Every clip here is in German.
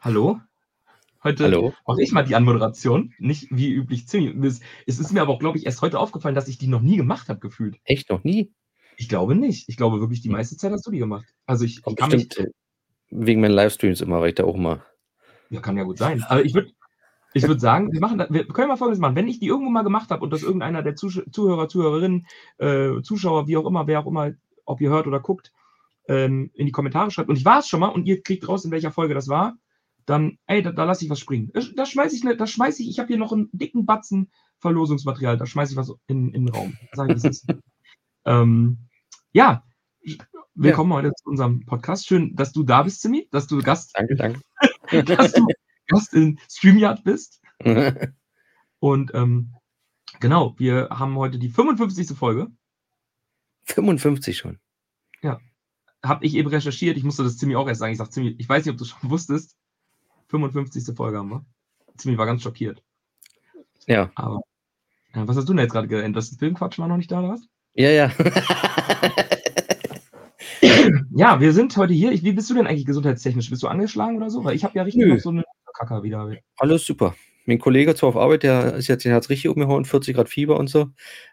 Hallo. Heute Hallo. mache ich mal die Anmoderation, nicht wie üblich ziemlich. Es, ist mir aber auch, glaube ich, erst heute aufgefallen, dass ich die noch nie gemacht habe, gefühlt. Echt noch nie? Ich glaube nicht. Ich glaube wirklich, die meiste Zeit hast du die gemacht. Also ich, ich kann mich, bestimmt äh, wegen meinen Livestreams immer, weil ich da auch mal. ja, kann ja gut sein. Aber ich würde ich würd sagen, wir, machen das, wir können mal Folgendes machen. Wenn ich die irgendwo mal gemacht habe und das irgendeiner der Zusch Zuhörer, Zuhörerinnen, äh, Zuschauer, wie auch immer, wer auch immer, ob ihr hört oder guckt, ähm, in die Kommentare schreibt und ich war es schon mal und ihr kriegt raus, in welcher Folge das war, dann, ey, da, da lasse ich was springen. Da, schmeiße ich, ne, da schmeiß ich, ich habe hier noch einen dicken Batzen Verlosungsmaterial, da schmeiße ich was in, in den Raum. Sag ich, es ist. ähm, ja, willkommen heute zu unserem Podcast. Schön, dass du da bist, Simi, dass du Gast, Danke, danke. dass du Gast in StreamYard bist. Und ähm, genau, wir haben heute die 55. Folge. 55 schon. Habe ich eben recherchiert. Ich musste das Zimi auch erst sagen. Ich sag Zimi, ich weiß nicht, ob du schon wusstest. 55. Folge haben wir. Zimi war ganz schockiert. Ja. Aber ja, was hast du denn jetzt gerade geändert? Das Filmquatsch war noch nicht da, oder was? Ja, ja. Ja, wir sind heute hier. Ich, wie bist du denn eigentlich gesundheitstechnisch? Bist du angeschlagen oder so? Weil ich habe ja richtig Nö. noch so eine Kacker wieder. Alles super. Mein Kollege zwar auf Arbeit, der ist jetzt, den hat richtig umgehauen, 40 Grad Fieber und so.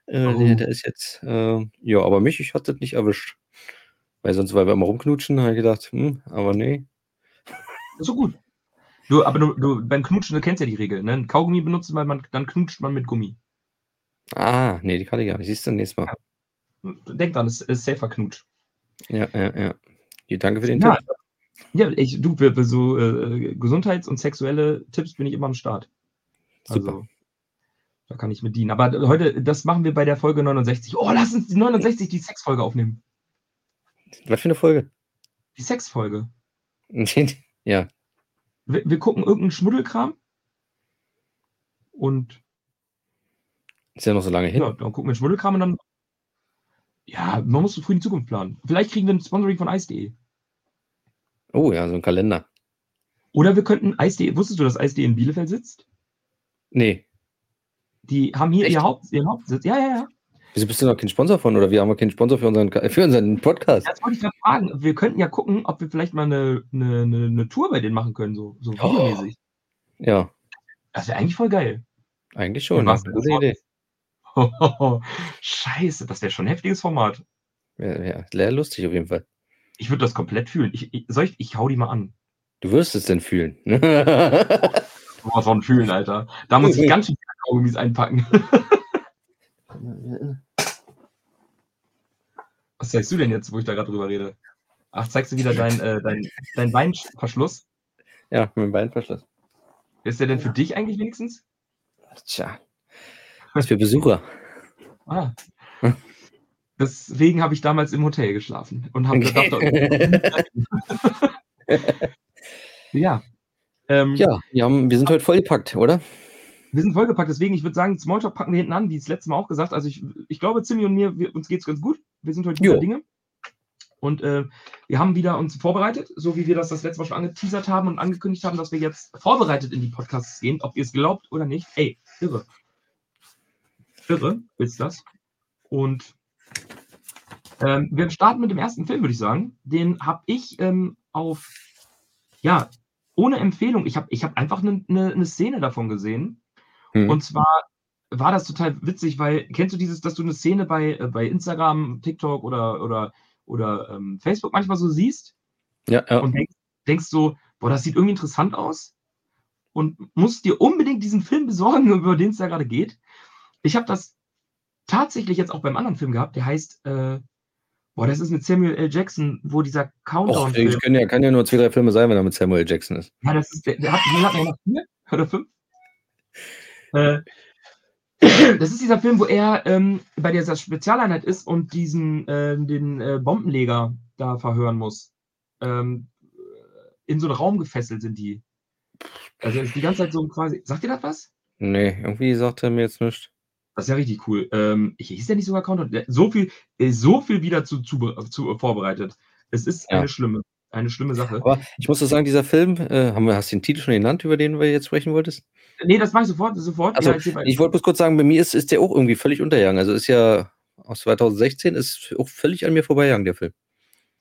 Äh, Oh. der, der ist jetzt, äh, ja, aber mich, ich hatte das nicht erwischt. Weil sonst, weil wir immer rumknutschen, habe ich gedacht, hm, aber nee. So gut. Du, aber du, du, beim Knutschen, du kennst ja die Regel, ne? Kaugummi benutzt man, man, dann knutscht man mit Gummi. Ah, nee, die kann ich gar nicht. Siehst du, nächstes Mal. Denk dran, es ist safer Knutsch. Ja, ja, ja. Ja, danke für den Ja, Tipp. ja ich, du, für, so äh, Gesundheits- und sexuelle Tipps bin ich immer am Start. Super. Also, da kann ich mit dienen. Aber heute, das machen wir bei der Folge 69. Oh, lass uns die 69, die Sexfolge aufnehmen. Was für eine Folge? Die Sexfolge. ja. Wir, wir gucken irgendeinen Schmuddelkram. Und Ist ja noch so lange hin. ja, dann gucken wir Schmuddelkram und dann. Ja, man muss so früh in die Zukunft planen. Vielleicht kriegen wir ein Sponsoring von Ice.de. Oh ja, so ein Kalender. Oder wir könnten Ice.de. Wusstest du, dass Ice.de in Bielefeld sitzt? Nee. Die haben hier Echt? ihr Haupt, ihren Hauptsitz. Ja, ja, ja. Wieso bist du noch kein Sponsor von? Oder wir haben wir keinen Sponsor für unseren, für unseren Podcast? Das wollte ich gerade fragen. Wir könnten ja gucken, ob wir vielleicht mal eine, eine, eine, eine Tour bei denen machen können, so, so Oh. videomäßig. Ja, Das wäre eigentlich voll geil. eigentlich schon. Das ist eine gute Idee. Scheiße, das wäre schon ein heftiges Format. Ja, ja, lustig auf jeden Fall. Ich würde das komplett fühlen. Ich, ich, soll ich, ich hau die mal an. Du wirst es denn fühlen. Was von fühlen, Alter. Da muss ich ganz schön Kaugummis einpacken. Was zeigst du denn jetzt, wo ich da gerade drüber rede? Ach, zeigst du wieder dein, äh, dein, dein Weinverschluss? ja, mit dem Beinverschluss. Ist der denn für dich eigentlich wenigstens? Tja. Was für Besucher. Ah. Deswegen habe ich damals im Hotel geschlafen und habe Okay. gedacht, ja. Ähm, Ja, wir, haben, wir sind heute vollgepackt, oder? Wir sind vollgepackt, deswegen, ich würde sagen, Smalltalk packen wir hinten an, wie das letzte Mal auch gesagt. Also ich, ich glaube, Zimmi und mir, wir, uns geht es ganz gut. Wir sind heute guter. Dinge. Und äh, wir haben wieder uns vorbereitet, so wie wir das das letzte Mal schon angeteasert haben und angekündigt haben, dass wir jetzt vorbereitet in die Podcasts gehen, ob ihr es glaubt oder nicht. Ey, irre. Irre ist das. Und ähm, wir starten mit dem ersten Film, würde ich sagen. Den habe ich ähm, auf, ja, ohne Empfehlung. Ich habe ich hab einfach eine ne, ne Szene davon gesehen. Hm. Und zwar war das total witzig, weil kennst du dieses, dass du eine Szene bei, äh, bei Instagram, TikTok oder, oder, oder ähm, Facebook manchmal so siehst Ja, ja. und denkst, denkst so, boah, das sieht irgendwie interessant aus und musst dir unbedingt diesen Film besorgen, über den es da gerade geht. Ich habe das tatsächlich jetzt auch beim anderen Film gehabt, der heißt, äh, boah, das ist mit Samuel L. Jackson, wo dieser Och, Countdown-Film. ich kann ja, kann ja nur zwei, drei Filme sein, wenn er mit Samuel L. Jackson ist. Ja, das ist, der, der hat, den hat er noch vier oder fünf. Äh, das ist dieser Film, wo er ähm, bei dieser Spezialeinheit ist und diesen, ähm, den äh, Bombenleger da verhören muss. Ähm, in so einen Raum gefesselt sind die. Also ist die ganze Zeit so quasi. Sagt ihr das was? Nee, irgendwie sagt er mir jetzt nichts. Das ist ja richtig cool. Ähm, hieß der nicht sogar Countdown? Der- So viel, äh, so viel wieder zu, zu, zu äh, vorbereitet. Es ist Ja. eine schlimme, eine schlimme Sache. Aber ich muss so sagen, dieser Film, äh, haben wir, hast du den Titel schon genannt, über den wir jetzt sprechen wolltest? Nee, das mache ich sofort, sofort. Also, erzähl weiter. ich wollte bloß kurz sagen, bei mir ist, ist der auch irgendwie völlig untergegangen. Also ist ja aus 2016, ist auch völlig an mir vorbeigegangen, der Film.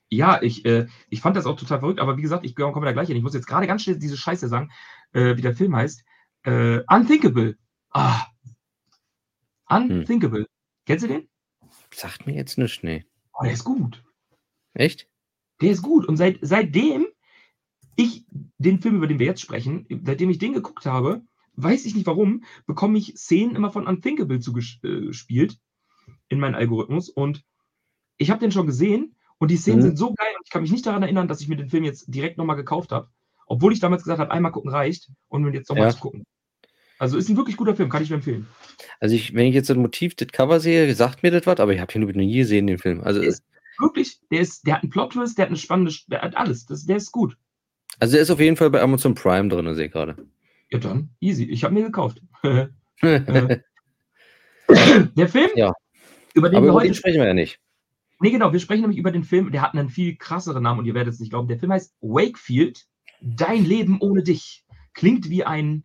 Ja, ich, äh, ich fand das auch total verrückt, aber wie gesagt, ich komme da gleich hin. Ich muss jetzt gerade ganz schnell diese Scheiße sagen, äh, wie der Film heißt. Äh, Unthinkable. Ah. Unthinkable. Hm. Kennst du den? Sagt mir jetzt nicht, nee. Oh, der ist gut. Echt? Der ist gut. Und seit, seitdem ich den Film, über den wir jetzt sprechen, seitdem ich den geguckt habe, weiß ich nicht warum, bekomme ich Szenen immer von Unthinkable zugespielt äh, in meinen Algorithmus. Und ich habe den schon gesehen und die Szenen mhm. sind so geil und ich kann mich nicht daran erinnern, dass ich mir den Film jetzt direkt nochmal gekauft habe. Obwohl ich damals gesagt habe, einmal gucken reicht und jetzt nochmal ja. zu gucken. Also ist ein wirklich guter Film, kann ich mir empfehlen. Also ich, wenn ich jetzt das Motiv, das Cover sehe, sagt mir das was, aber ich habe ihn noch nie gesehen, den Film. Also ist wirklich, der ist, der hat einen Plot-Twist, der hat eine spannende, der hat alles. Das, der ist gut. Also der ist auf jeden Fall bei Amazon Prime drin, sehe ich gerade. Ja dann, easy. Ich habe mir gekauft. der Film, ja. über den aber wir über heute den sprechen wir ja nicht. Nee, genau, wir sprechen nämlich über den Film, der hat einen viel krasseren Namen und ihr werdet es nicht glauben. Der Film heißt Wakefield, Dein Leben ohne dich. Klingt wie ein,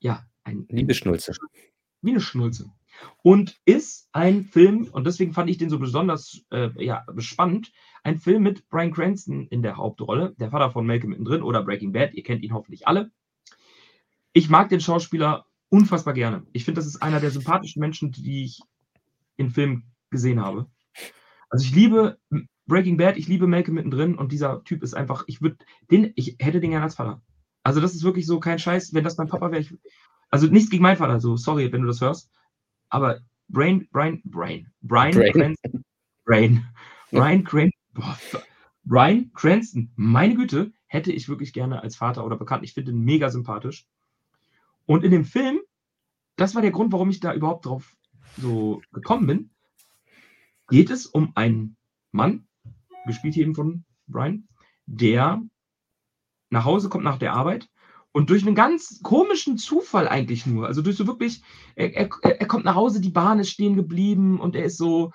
ja, ein. Liebesschnulze. Wie eine Schnulze. Und ist ein Film, und deswegen fand ich den so besonders äh, ja, spannend, ein Film mit Brian Cranston in der Hauptrolle, der Vater von Malcolm mittendrin oder Breaking Bad. Ihr kennt ihn hoffentlich alle. Ich mag den Schauspieler unfassbar gerne. Ich finde, das ist einer der sympathischen Menschen, die ich in Filmen gesehen habe. Also ich liebe Breaking Bad, ich liebe Malcolm mittendrin und dieser Typ ist einfach, ich würde den, ich hätte den gerne als Vater. Also das ist wirklich so kein Scheiß, wenn das mein Papa wäre. Also nichts gegen meinen Vater, so sorry, wenn du das hörst. Aber Brain, Brain, Brain, Brian Brain, Cranston, Brain, Brian Cranston, Brian Cranston, meine Güte, hätte ich wirklich gerne als Vater oder bekannt. Ich finde ihn mega sympathisch. Und in dem Film, das war der Grund, warum ich da überhaupt drauf so gekommen bin, geht es um einen Mann, gespielt hier eben von Brian, der nach Hause kommt nach der Arbeit und durch einen ganz komischen Zufall eigentlich nur, also durch so wirklich, er, er, er kommt nach Hause, die Bahn ist stehen geblieben und er ist so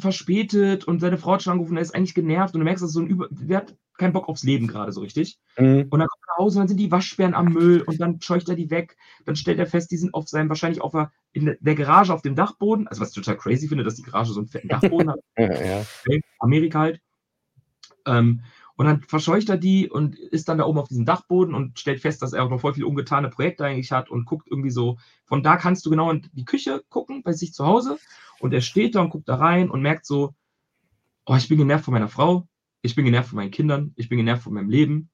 verspätet und seine Frau hat schon angerufen, er ist eigentlich genervt und du merkst, dass so ein Über, der hat keinen Bock aufs Leben gerade so richtig. Mhm. Und dann kommt er nach Hause und dann sind die Waschbären am Müll und dann scheucht er die weg. Dann stellt er fest, die sind auf seinem, wahrscheinlich auf der, in der Garage auf dem Dachboden. Also was ich total crazy finde, dass die Garage so einen fetten Dachboden hat. ja. Amerika halt. Ähm, und dann verscheucht er die und ist dann da oben auf diesem Dachboden und stellt fest, dass er auch noch voll viel ungetane Projekte eigentlich hat und guckt irgendwie so. Von da kannst du genau in die Küche gucken, bei sich zu Hause. Und er steht da und guckt da rein und merkt so, oh, ich bin genervt von meiner Frau, ich bin genervt von meinen Kindern, ich bin genervt von meinem Leben.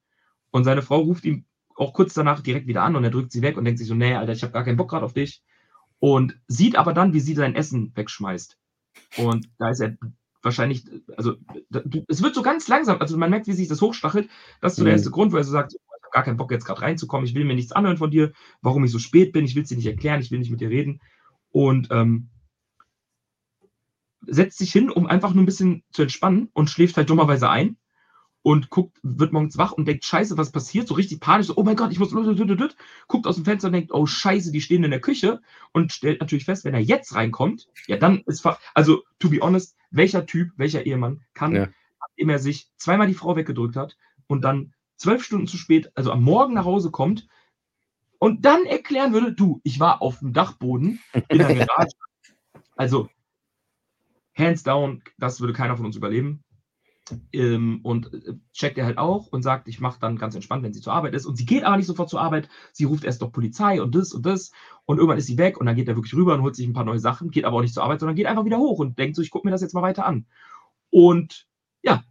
Und seine Frau ruft ihn auch kurz danach direkt wieder an und er drückt sie weg und denkt sich so, nee, Alter, ich habe gar keinen Bock gerade auf dich. Und sieht aber dann, wie sie sein Essen wegschmeißt. Und da ist er wahrscheinlich, also es wird so ganz langsam, also man merkt, wie sich das hochstachelt. Das ist so der mhm. erste Grund, wo er so sagt, ich habe gar keinen Bock jetzt gerade reinzukommen, ich will mir nichts anhören von dir, warum ich so spät bin, ich will es dir nicht erklären, ich will nicht mit dir reden. Und ähm, setzt sich hin, um einfach nur ein bisschen zu entspannen und schläft halt dummerweise ein und guckt, wird morgens wach und denkt, scheiße, was passiert? So richtig panisch, so, oh mein Gott, ich muss, guckt aus dem Fenster und denkt, oh scheiße, die stehen in der Küche und stellt natürlich fest, wenn er jetzt reinkommt, ja, dann ist, also, to be honest, welcher Typ, welcher Ehemann kann, ja. nachdem er sich zweimal die Frau weggedrückt hat und dann zwölf Stunden zu spät, also am Morgen nach Hause kommt und dann erklären würde, du, ich war auf dem Dachboden in der Garage. also, hands down, das würde keiner von uns überleben. Ähm, und äh, checkt er halt auch und sagt, ich mache dann ganz entspannt, wenn sie zur Arbeit ist. Und sie geht aber nicht sofort zur Arbeit. Sie ruft erst doch Polizei und das und das. Und irgendwann ist sie weg und dann geht er wirklich rüber und holt sich ein paar neue Sachen, geht aber auch nicht zur Arbeit, sondern geht einfach wieder hoch und denkt so, ich gucke mir das jetzt mal weiter an. Und ja,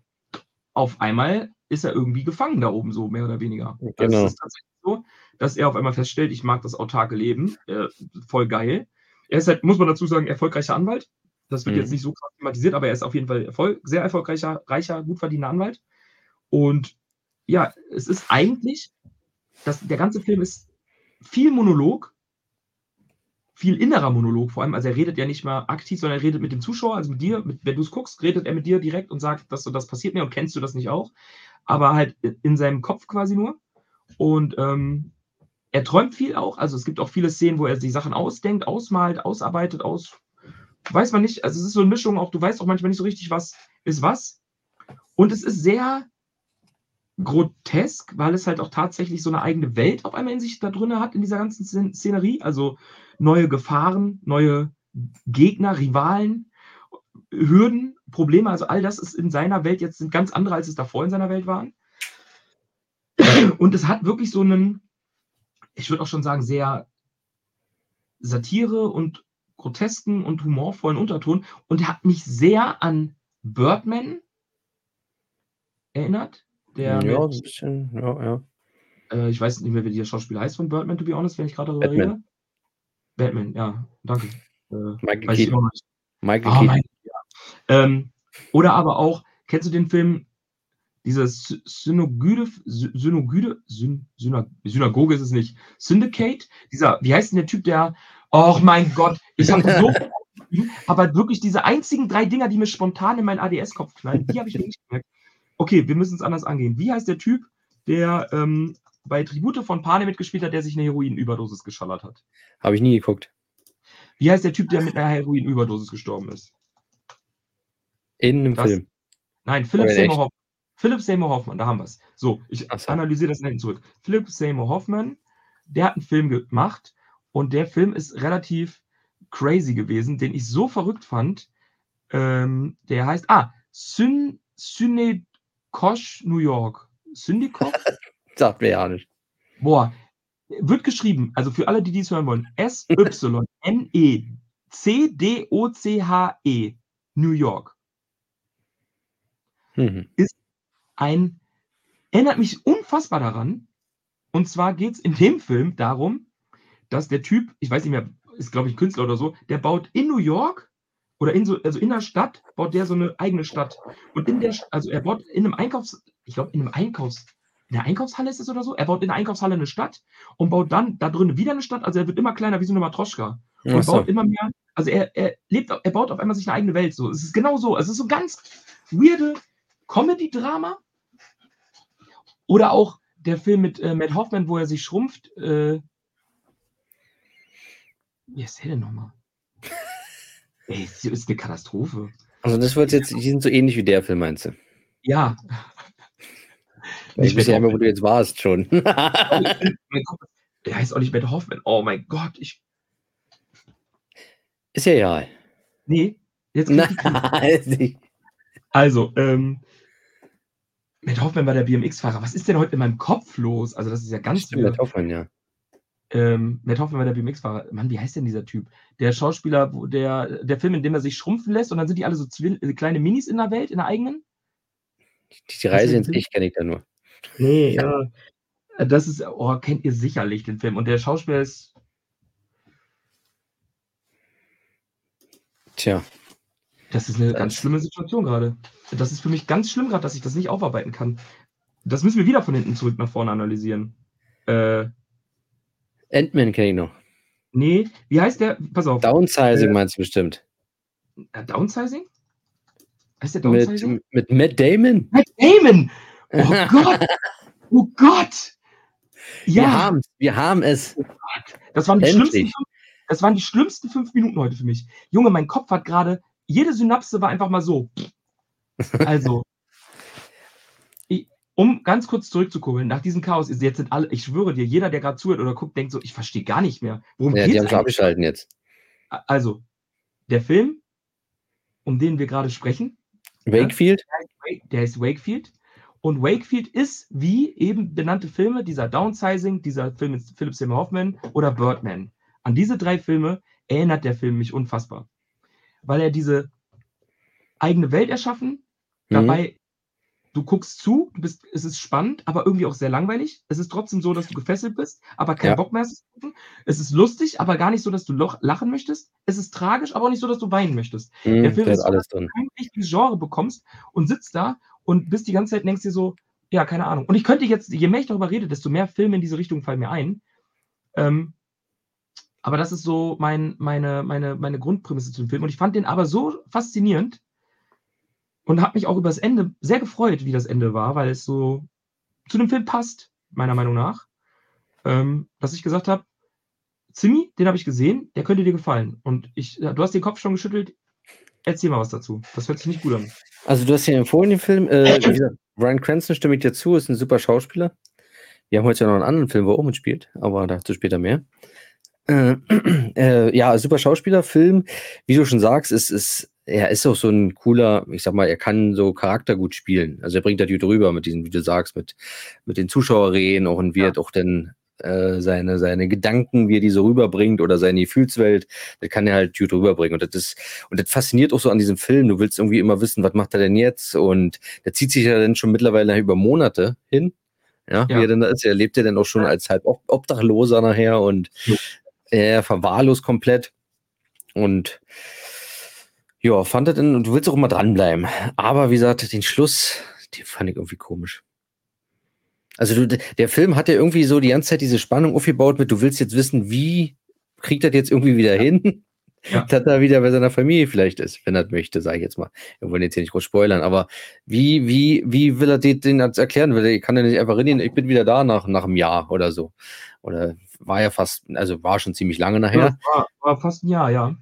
auf einmal ist er irgendwie gefangen da oben, so mehr oder weniger. Also genau. es ist tatsächlich so, dass er auf einmal feststellt, ich mag das autarke Leben, äh, voll geil. Er ist halt, muss man dazu sagen, erfolgreicher Anwalt. Das wird mhm. jetzt nicht so krass thematisiert, aber er ist auf jeden Fall Erfolg, sehr erfolgreicher, reicher, gut verdienter Anwalt. Und ja, es ist eigentlich, das, der ganze Film ist viel Monolog, viel innerer Monolog vor allem. Also er redet ja nicht mal aktiv, sondern er redet mit dem Zuschauer, also mit dir. Mit, wenn du es guckst, redet er mit dir direkt und sagt, dass so das passiert mir und kennst du das nicht auch. Aber halt in seinem Kopf quasi nur. Und ähm, er träumt viel auch. Also es gibt auch viele Szenen, wo er die Sachen ausdenkt, ausmalt, ausarbeitet, aus, weiß man nicht, also es ist so eine Mischung, auch du weißt auch manchmal nicht so richtig, was ist was. Und es ist sehr grotesk, weil es halt auch tatsächlich so eine eigene Welt auf einmal in sich da drin hat, in dieser ganzen Szenerie. Also neue Gefahren, neue Gegner, Rivalen, Hürden, Probleme, also all das ist in seiner Welt jetzt sind ganz andere, als es davor in seiner Welt waren. Und es hat wirklich so einen, ich würde auch schon sagen, sehr Satire und grotesken und humorvollen Unterton und er hat mich sehr an Birdman erinnert. Der ja, mit, ein bisschen, ja, ja. Äh, ich weiß nicht mehr, wie der Schauspieler heißt von Birdman, to be honest, wenn ich gerade darüber Batman. rede. Batman, ja, danke. Äh, Michael ich Keaton. Michael Ah, Keaton. ja. ähm, oder aber auch, kennst du den Film, diese Sy- Synogyde, Sy- Synogyde, Syn, Syna, Synagoge ist es nicht, Syndicate, dieser, wie heißt denn der Typ, der, oh mein Gott, ich habe so, aber wirklich diese einzigen drei Dinger, die mir spontan in meinen ADS-Kopf knallen, die habe ich mir nicht gemerkt. Okay, wir müssen es anders angehen. Wie heißt der Typ, der ähm, bei Tribute von Pane mitgespielt hat, der sich eine Heroinüberdosis geschallert hat? Habe ich nie geguckt. Wie heißt der Typ, der mit einer Heroinüberdosis gestorben ist? In einem Das- Film. Nein, Philip Oder in Seymour echt? Hoffman. Philip Seymour Hoffman, da haben wir es. So, ich so. analysiere das hinten zurück. Philip Seymour Hoffman, der hat einen Film gemacht und der Film ist relativ crazy gewesen, den ich so verrückt fand. Ähm, der heißt, ah, Syn Synekosh New York. Syndikoch? Sagt mir ja nicht. Boah, wird geschrieben, also für alle, die dies hören wollen, S-Y-N-E-C-D-O-C-H-E, New York. Mhm. ein, erinnert mich unfassbar daran. Und zwar geht es in dem Film darum, dass der Typ, ich weiß nicht mehr, ist glaube ich Künstler oder so, der baut in New York oder in so, also in der Stadt, baut der so eine eigene Stadt. Und in der, also er baut in einem Einkaufs, ich glaube in einem Einkaufs, in der Einkaufshalle ist es oder so, er baut in der Einkaufshalle eine Stadt und baut dann da drin wieder eine Stadt, also er wird immer kleiner wie so eine Matroschka und Ach so. baut immer mehr. Also er, er lebt, er baut auf einmal sich eine eigene Welt. So, es ist genau so. Es ist so ganz weirde Comedy-Drama. Oder auch der Film mit äh, Matt Hoffman, wo er sich schrumpft. Äh, wie ist der denn nochmal? Ey, es ist eine Katastrophe. Also das wird jetzt, die sind so ähnlich wie der Film, meinst du? Ja. Ich weiß ja immer, wo du jetzt warst schon. Der heißt auch nicht Matt Hoffman. Oh mein Gott. Ich, Ist ja egal. nee, jetzt. Nein, nicht. Also, ähm, Matt Hoffman war der BMX-Fahrer. Was ist denn heute in meinem Kopf los? Also, das ist ja ganz Stimmt. Matt Hoffman, ja. Ähm, Matt Hoffman war der BMX-Fahrer. Mann, wie heißt denn dieser Typ? Der Schauspieler, wo der, der Film, in dem er sich schrumpfen lässt und dann sind die alle so Zwill äh, kleine Minis in der Welt, in der eigenen? Die, die Reise ins Ich kenne ich da nur. Nee, ja. Das ist, oh, kennt ihr sicherlich den Film. Und der Schauspieler ist, Tja, das ist eine Das- ganz schlimme Situation gerade. Das ist für mich ganz schlimm gerade, dass ich das nicht aufarbeiten kann. Das müssen wir wieder von hinten zurück nach vorne analysieren. Äh, Ant-Man kenne ich noch. nee, wie heißt der? Pass auf. Downsizing Äh, meinst du bestimmt. Downsizing? Heißt der Downsizing? Mit, mit Matt Damon? Matt Damon! Oh Gott! Oh Gott! Wir Ja, haben wir haben es. das waren, die endlich. schlimmsten, fünf- das waren die schlimmsten fünf Minuten heute für mich. Junge, mein Kopf hat gerade, jede Synapse war einfach mal so. Also, um ganz kurz zurückzukurbeln, nach diesem Chaos, ist jetzt sind alle, ich schwöre dir, jeder, der gerade zuhört oder guckt, denkt so, ich verstehe gar nicht mehr. Worum Ja, die geht's haben schon abgeschalten jetzt. Also, der Film, um den wir gerade sprechen, Wakefield? der ist Wakefield. Und Wakefield ist wie eben benannte Filme, dieser Downsizing, dieser Film mit Philip Seymour Hoffman oder Birdman. An diese drei Filme erinnert der Film mich unfassbar. Weil er diese eigene Welt erschaffen, Mhm. Du guckst zu, du bist, es ist spannend, aber irgendwie auch sehr langweilig. Es ist trotzdem so, dass du gefesselt bist, aber keinen Ja. Bock mehr hast. Es ist lustig, aber gar nicht so, dass du lachen möchtest. Es ist tragisch, aber auch nicht so, dass du weinen möchtest Mhm, der Film ist ist so- alles drin. kein richtiges Genre bekommst und sitzt da und bist die ganze Zeit denkst dir so, ja, keine Ahnung. Und ich könnte jetzt, je mehr ich darüber rede, desto mehr Filme in diese Richtung fallen mir ein. Ähm, aber das ist so mein, meine, meine, meine Grundprämisse zu dem Film. Und ich fand den aber so faszinierend und habe mich auch über das Ende sehr gefreut, wie das Ende war, weil es so zu dem Film passt, meiner Meinung nach. Ähm, dass ich gesagt habe, Zimmi, den habe ich gesehen, der könnte dir gefallen. Und ich, du hast den Kopf schon geschüttelt. Erzähl mal was dazu. Das hört sich nicht gut an. Also du hast ja empfohlen, den Film. Äh, gesagt, Brian Cranston stimme ich dir zu, ist ein super Schauspieler. Wir haben heute ja noch einen anderen Film, wo er auch mitspielt, aber dazu später mehr. Äh, äh, ja, super Schauspieler, Film, wie du schon sagst, ist, ist er ist auch so ein cooler, ich sag mal, er kann so Charakter gut spielen. Also er bringt da die drüber mit diesen, wie du sagst, mit, mit den Zuschauerreden auch und wie ja. er auch dann äh, seine, seine Gedanken, wie er die so rüberbringt oder seine Gefühlswelt, das kann er halt gut rüberbringen. Und das ist, und das fasziniert auch so an diesem Film. Du willst irgendwie immer wissen, was macht er denn jetzt? Und der zieht sich ja dann schon mittlerweile über Monate hin. Ja, ja. wie er denn da ist. Er lebt ja dann auch schon als halb Obdachloser nachher und er verwahrlost komplett. Und ja, fand er denn, und du willst auch immer dranbleiben. Aber wie gesagt, den Schluss, den fand ich irgendwie komisch. Also du, der Film hat ja irgendwie so die ganze Zeit diese Spannung aufgebaut mit, du willst jetzt wissen, wie kriegt er jetzt irgendwie wieder hin, ja. dass er wieder bei seiner Familie vielleicht ist, wenn er möchte, sage ich jetzt mal. Wir wollen jetzt hier nicht groß spoilern, aber wie, wie, wie will er den, den erklären? Will er, kann er nicht einfach reden, ich bin wieder da nach, nach einem Jahr oder so. Oder war ja fast, also war schon ziemlich lange nachher. Ja, war, war fast ein Jahr, ja.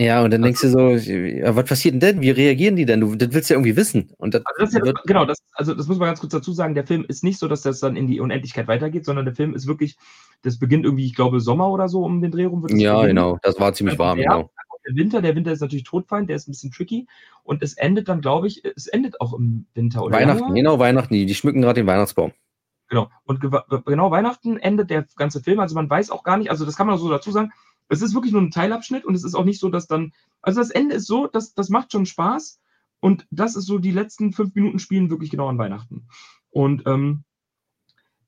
Ja, und dann denkst du so, was passiert denn denn? Wie reagieren die denn? Du das willst ja irgendwie wissen. Und das, also das ja, genau, das, also das muss man ganz kurz dazu sagen, der Film ist nicht so, dass das dann in die Unendlichkeit weitergeht, sondern der Film ist wirklich, das beginnt irgendwie, ich glaube, Sommer oder so um den Dreh rum. ja, beginnen. genau, das war ziemlich warm, der, genau. Der Winter, der Winter ist natürlich Todfeind, der ist ein bisschen tricky und es endet dann, glaube ich, es endet auch im Winter oder Weihnachten, Januar. genau, Weihnachten, die, die schmücken gerade den Weihnachtsbaum. Genau, und genau Weihnachten endet der ganze Film, also man weiß auch gar nicht, also das kann man so dazu sagen, es ist wirklich nur ein Teilabschnitt und es ist auch nicht so, dass dann, also das Ende ist so, dass das macht schon Spaß und das ist so, die letzten fünf Minuten spielen wirklich genau an Weihnachten. Und ähm,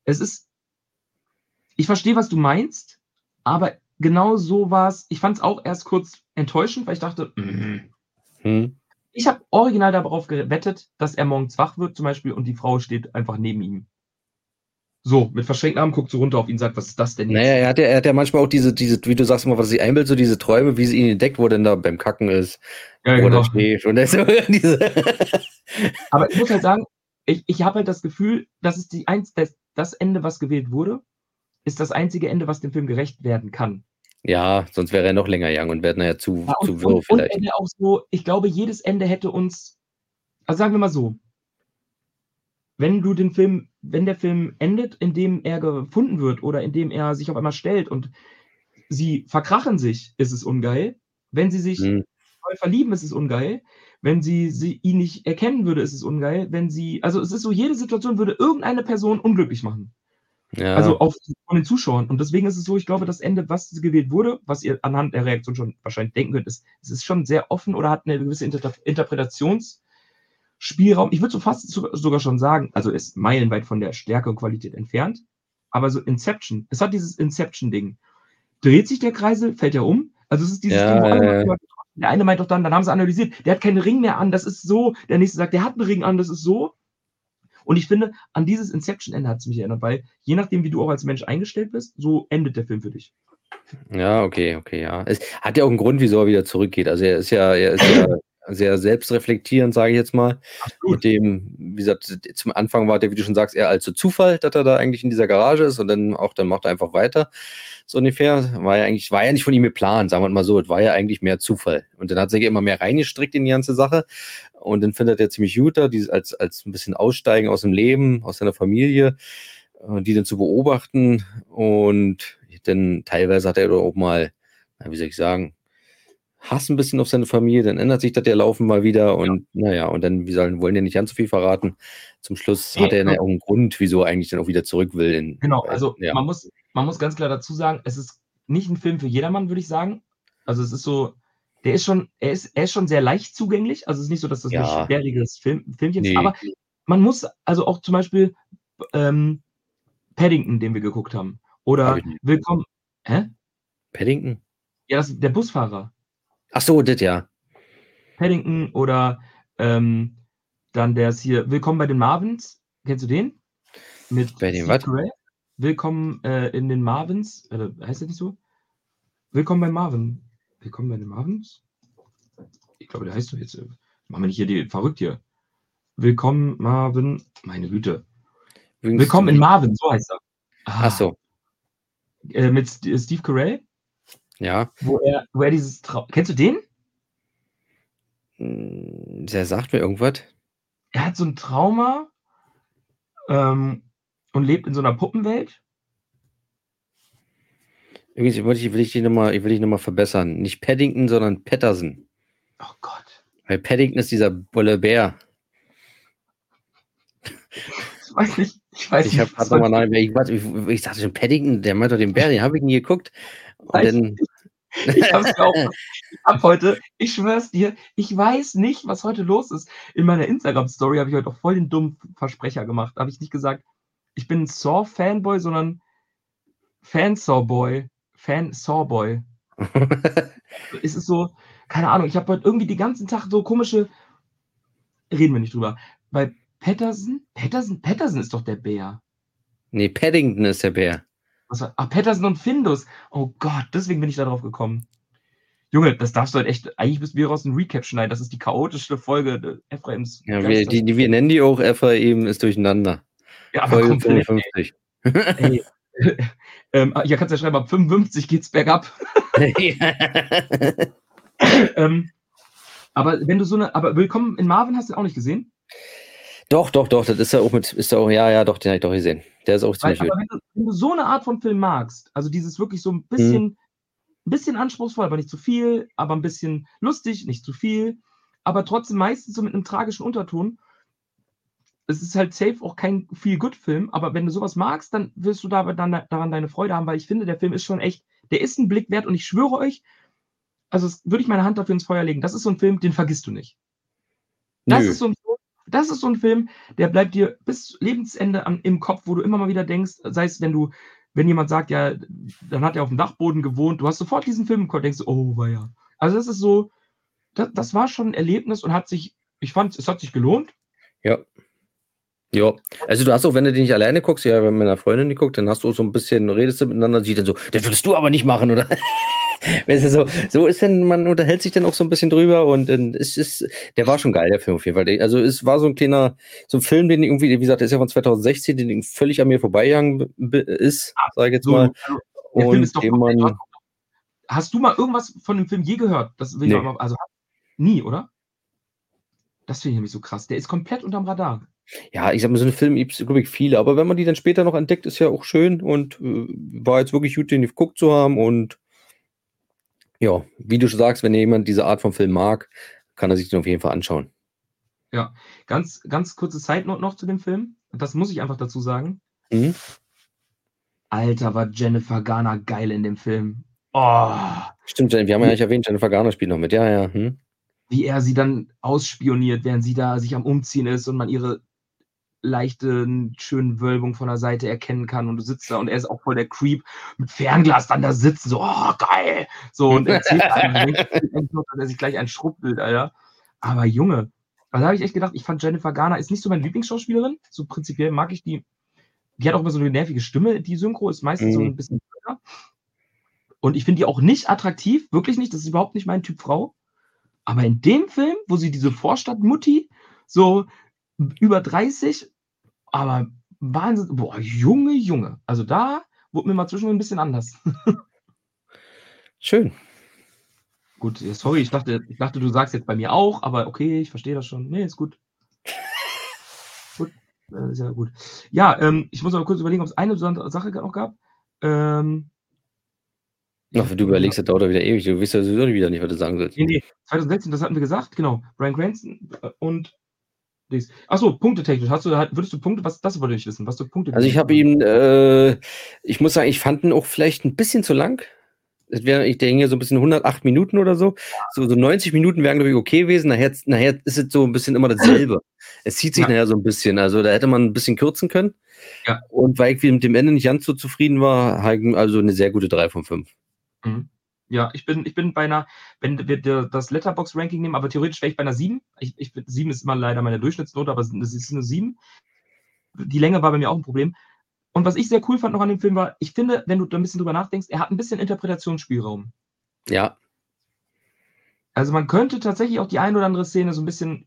es ist, ich verstehe, was du meinst, aber genau so war es. Ich fand es auch erst kurz enttäuschend, weil ich dachte, mm. hm. ich habe original darauf gewettet, dass er morgens wach wird zum Beispiel und die Frau steht einfach neben ihm. So, mit verschränkten Armen guckt so runter auf ihn und sagt, was ist das denn jetzt? Naja, er hat ja, er hat ja manchmal auch diese, diese, wie du sagst immer, was sie einbildet, so diese Träume, wie sie ihn entdeckt, wo denn da beim Kacken ist. Ja, wo genau. schläft. Und so diese Aber ich muss halt sagen, ich, ich habe halt das Gefühl, das ist die eins, das, das Ende, was gewählt wurde, ist das einzige Ende, was dem Film gerecht werden kann. Ja, sonst wäre er noch länger young und wäre naja zu, ja, und, zu wirr vielleicht. Und auch so, ich glaube, jedes Ende hätte uns, also sagen wir mal so, wenn du den Film, wenn der Film endet, indem er gefunden wird oder indem er sich auf einmal stellt und sie verkrachen sich, ist es ungeil. Wenn sie sich mhm. verlieben, ist es ungeil. Wenn sie, sie ihn nicht erkennen würde, ist es ungeil. Wenn sie, also es ist so, jede Situation würde irgendeine Person unglücklich machen. Ja. Also auf, von den Zuschauern. Und deswegen ist es so, ich glaube, das Ende, was gewählt wurde, was ihr anhand der Reaktion schon wahrscheinlich denken könnt, ist, es ist schon sehr offen oder hat eine gewisse Inter Interpretations- Spielraum, ich würde so fast sogar schon sagen, also ist meilenweit von der Stärke und Qualität entfernt, aber so Inception, es hat dieses Inception-Ding. Dreht sich der Kreisel, fällt er um? Also es ist dieses ja, Ding, ja. der eine meint doch dann, dann haben sie analysiert, der hat keinen Ring mehr an, das ist so, der nächste sagt, der hat einen Ring an, das ist so. Und ich finde, an dieses Inception-Ende hat es mich erinnert, weil je nachdem, wie du auch als Mensch eingestellt bist, so endet der Film für dich. Ja, okay, okay, ja. Es hat ja auch einen Grund, wieso er wieder zurückgeht. Also er ist ja, er ist ja sehr selbstreflektierend, sage ich jetzt mal. Mit dem, wie gesagt, zum Anfang war der, wie du schon sagst, eher als so Zufall, dass er da eigentlich in dieser Garage ist und dann auch, dann macht er einfach weiter. So ungefähr. War ja eigentlich, war ja nicht von ihm geplant, sagen wir mal so. Es war ja eigentlich mehr Zufall. Und dann hat sich immer mehr reingestrickt in die ganze Sache. Und dann findet er ziemlich gut da, dieses als, als ein bisschen Aussteigen aus dem Leben, aus seiner Familie, äh, die dann zu beobachten. Und dann teilweise hat er auch mal, wie soll ich sagen, Hass ein bisschen auf seine Familie, dann ändert sich das ja laufen mal wieder und ja. naja, und dann, wie sollen, wollen ja nicht ganz so viel verraten. Zum Schluss nee, hat er ja auch einen Grund, wieso er eigentlich dann auch wieder zurück will. In, genau, also ja. man, muss, man muss ganz klar dazu sagen, es ist nicht ein Film für jedermann, würde ich sagen. Also es ist so, der ist schon, er ist, er ist schon sehr leicht zugänglich. Also es ist nicht so, dass das ja. ein schwieriges Film, Filmchen nee. ist, aber man muss, also auch zum Beispiel ähm, Paddington, den wir geguckt haben. Oder Hab Willkommen. Hä? Paddington? Ja, das, der Busfahrer. Ach so, das ja. Paddington oder ähm, dann der ist hier Willkommen bei den Marvins. Kennst du den? Mit bei dem was? Willkommen äh, in den Marvins. Oder heißt das nicht so? Willkommen bei Marvin. Willkommen bei den Marvins? Ich glaube, der heißt so jetzt. Äh, machen wir nicht hier die verrückt hier. Willkommen, Marvin. Meine Güte. Willkommen in Marvin, so heißt er. Ah. Ach so. Äh, mit Steve Carell. Ja. Wo er, wo er dieses Trau Kennst du den? Hm, der sagt mir irgendwas. Er hat so ein Trauma ähm, und lebt in so einer Puppenwelt. Übrigens will ich, will ich dich nochmal noch, verbessern. Nicht Paddington, sondern Patterson. Oh Gott. Bei Paddington ist dieser Bolle Bär. Ich weiß nicht. Ich weiß Ich nicht. habe gerade nochmal nach. Ich, warte, ich, ich dachte schon, Paddington, der meint doch den Bär, den habe ich nie geguckt. Und dann, Ich hab's mir auch. Ich hab heute, ich schwör's dir, ich weiß nicht, was heute los ist. In meiner Instagram-Story habe ich heute auch voll den dummen Versprecher gemacht. Habe ich nicht gesagt, ich bin ein Saw-Fanboy, sondern Fan-Saw-Boy. Fan-Saw-Boy. Es ist so, keine Ahnung, ich habe heute irgendwie den ganzen Tag so komische. Reden wir nicht drüber. Bei Patterson, Patterson, Patterson ist doch der Bär. nee, Paddington ist der Bär. Was war, ah, Patterson und Findus. Oh Gott, deswegen bin ich da drauf gekommen. Junge, das darfst du halt echt, eigentlich müssen wir raus ein Recap schneiden. Das ist die chaotischste Folge Ephraims. Ja, wir, die, die, wir nennen die auch Ephraim ist durcheinander. ja, aber Folge komplett. 55. Ey. ähm, hier kannst du ja schreiben, ab 55 geht's bergab. ähm, aber wenn du so eine, aber Willkommen in Marvin hast du auch nicht gesehen? Doch, doch, doch, das ist ja auch mit, ist ja auch, ja, ja, doch, den habe ich doch gesehen. Der ist auch Weil, ziemlich aber gut. wenn du, wenn du so eine Art von Film magst, also dieses wirklich so ein bisschen, ein bisschen anspruchsvoll, aber nicht zu viel, aber ein bisschen lustig, nicht zu viel, aber trotzdem meistens so mit einem tragischen Unterton. Es ist halt safe auch kein viel good Film, aber wenn du sowas magst, dann wirst du da, dann, daran deine Freude haben, weil ich finde, der Film ist schon echt, der ist ein Blick wert und ich schwöre euch, also würde ich meine Hand dafür ins Feuer legen, das ist so ein Film, den vergisst du nicht. Das Nö. ist, so ein, das ist so ein Film, der bleibt dir bis Lebensende am, im Kopf, wo du immer mal wieder denkst, sei es, wenn du, wenn jemand sagt, ja, dann hat er auf dem Dachboden gewohnt, du hast sofort diesen Film im Kopf, denkst du, oh, war ja. Also das ist so, das, das war schon ein Erlebnis und hat sich, ich fand, es hat sich gelohnt. Ja. Ja, also du hast auch, wenn du den nicht alleine guckst, ja, wenn mit einer Freundin die guckt, dann hast du auch so ein bisschen, redest du miteinander, sie dann so, das würdest du aber nicht machen, oder? Weißt du, so, so ist dann, man unterhält sich dann auch so ein bisschen drüber und dann ist es, der war schon geil, der Film auf jeden Fall. Also es war so ein kleiner, so ein Film, den irgendwie, wie gesagt, der ist ja von 2016, den völlig an mir vorbeigegangen ist, sage ich jetzt mal. der Film Und ist doch den man, Hast du mal irgendwas von dem Film je gehört? Das Nee. mal, also nie, oder? Das finde ich nämlich so krass. Der ist komplett unterm Radar. ja, ich sag mal, so eine Film gibt es, glaube ich, viele, aber wenn man die dann später noch entdeckt, ist ja auch schön und äh, war jetzt wirklich gut, den geguckt zu haben und ja, wie du schon sagst, wenn jemand diese Art von Film mag, kann er sich den auf jeden Fall anschauen. Ganz, ganz kurze Side-Note noch zu dem Film. Das muss ich einfach dazu sagen. Mhm. Alter, war Jennifer Garner geil in dem Film. Oh, Stimmt, wir haben ja nicht erwähnt, Jennifer Garner spielt noch mit. Ja, ja. Hm. wie er sie dann ausspioniert, während sie da sich am Umziehen ist und man ihre leichte, schönen Wölbung von der Seite erkennen kann und du sitzt da und er ist auch voll der Creep mit Fernglas dann da sitzen, so, oh, geil. So, und erzählt einem, dass er sich gleich ein Schrubbbild, Alter. Aber Junge, also da habe ich echt gedacht, ich fand Jennifer Garner ist nicht so meine Lieblingsschauspielerin. So prinzipiell mag ich die. Die hat auch immer so eine nervige Stimme. Die Synchro ist meistens so Mhm. ein bisschen. blöder. Und ich finde die auch nicht attraktiv, wirklich nicht. Das ist überhaupt nicht mein Typ Frau. Aber in dem Film, wo sie diese Vorstadtmutti, so über 30, aber Wahnsinn, boah, Junge, Junge. Also da wurde mir mal zwischendurch ein bisschen anders. Schön. Gut, sorry, ich dachte, ich dachte, du sagst jetzt bei mir auch, aber okay, ich verstehe das schon. Nee, ist gut. gut, äh, ist ja gut. Ja, ähm, ich muss aber kurz überlegen, ob es eine besondere Sache noch gab. Ähm, Ach, du überlegst, das dauert ja wieder ewig. Du weißt ja sowieso wieder nicht, was du sagen sollst. Nee, nee, 2016, das hatten wir gesagt, genau. Brian Cranston äh, und dies. Achso, punktetechnisch. Hast du, halt- würdest du Punkte, was, das wollte ich wissen, was du Punkte. Also ich habe ihn, äh, ich muss sagen, ich fand ihn auch vielleicht ein bisschen zu lang. Es wäre, ich denke, so ein bisschen 108 Minuten oder so. So, so 90 Minuten wären, glaube ich, okay gewesen. Nachher, nachher ist es so ein bisschen immer dasselbe. es zieht sich Ja. nachher so ein bisschen. Also da hätte man ein bisschen kürzen können. Ja. Und weil ich mit dem Ende nicht ganz so zufrieden war, ihm also eine sehr gute 3 von 5. Mhm. Ja, ich bin, ich bin bei einer, wenn wir das Letterbox-Ranking nehmen, aber theoretisch wäre ich bei einer 7. Ich, ich, 7 ist immer leider meine Durchschnittsnote, aber es ist eine 7. Die Länge war bei mir auch ein Problem. Und was ich sehr cool fand noch an dem Film war, ich finde, wenn du da ein bisschen drüber nachdenkst, er hat ein bisschen Interpretationsspielraum. Ja, Also man könnte tatsächlich auch die eine oder andere Szene so ein bisschen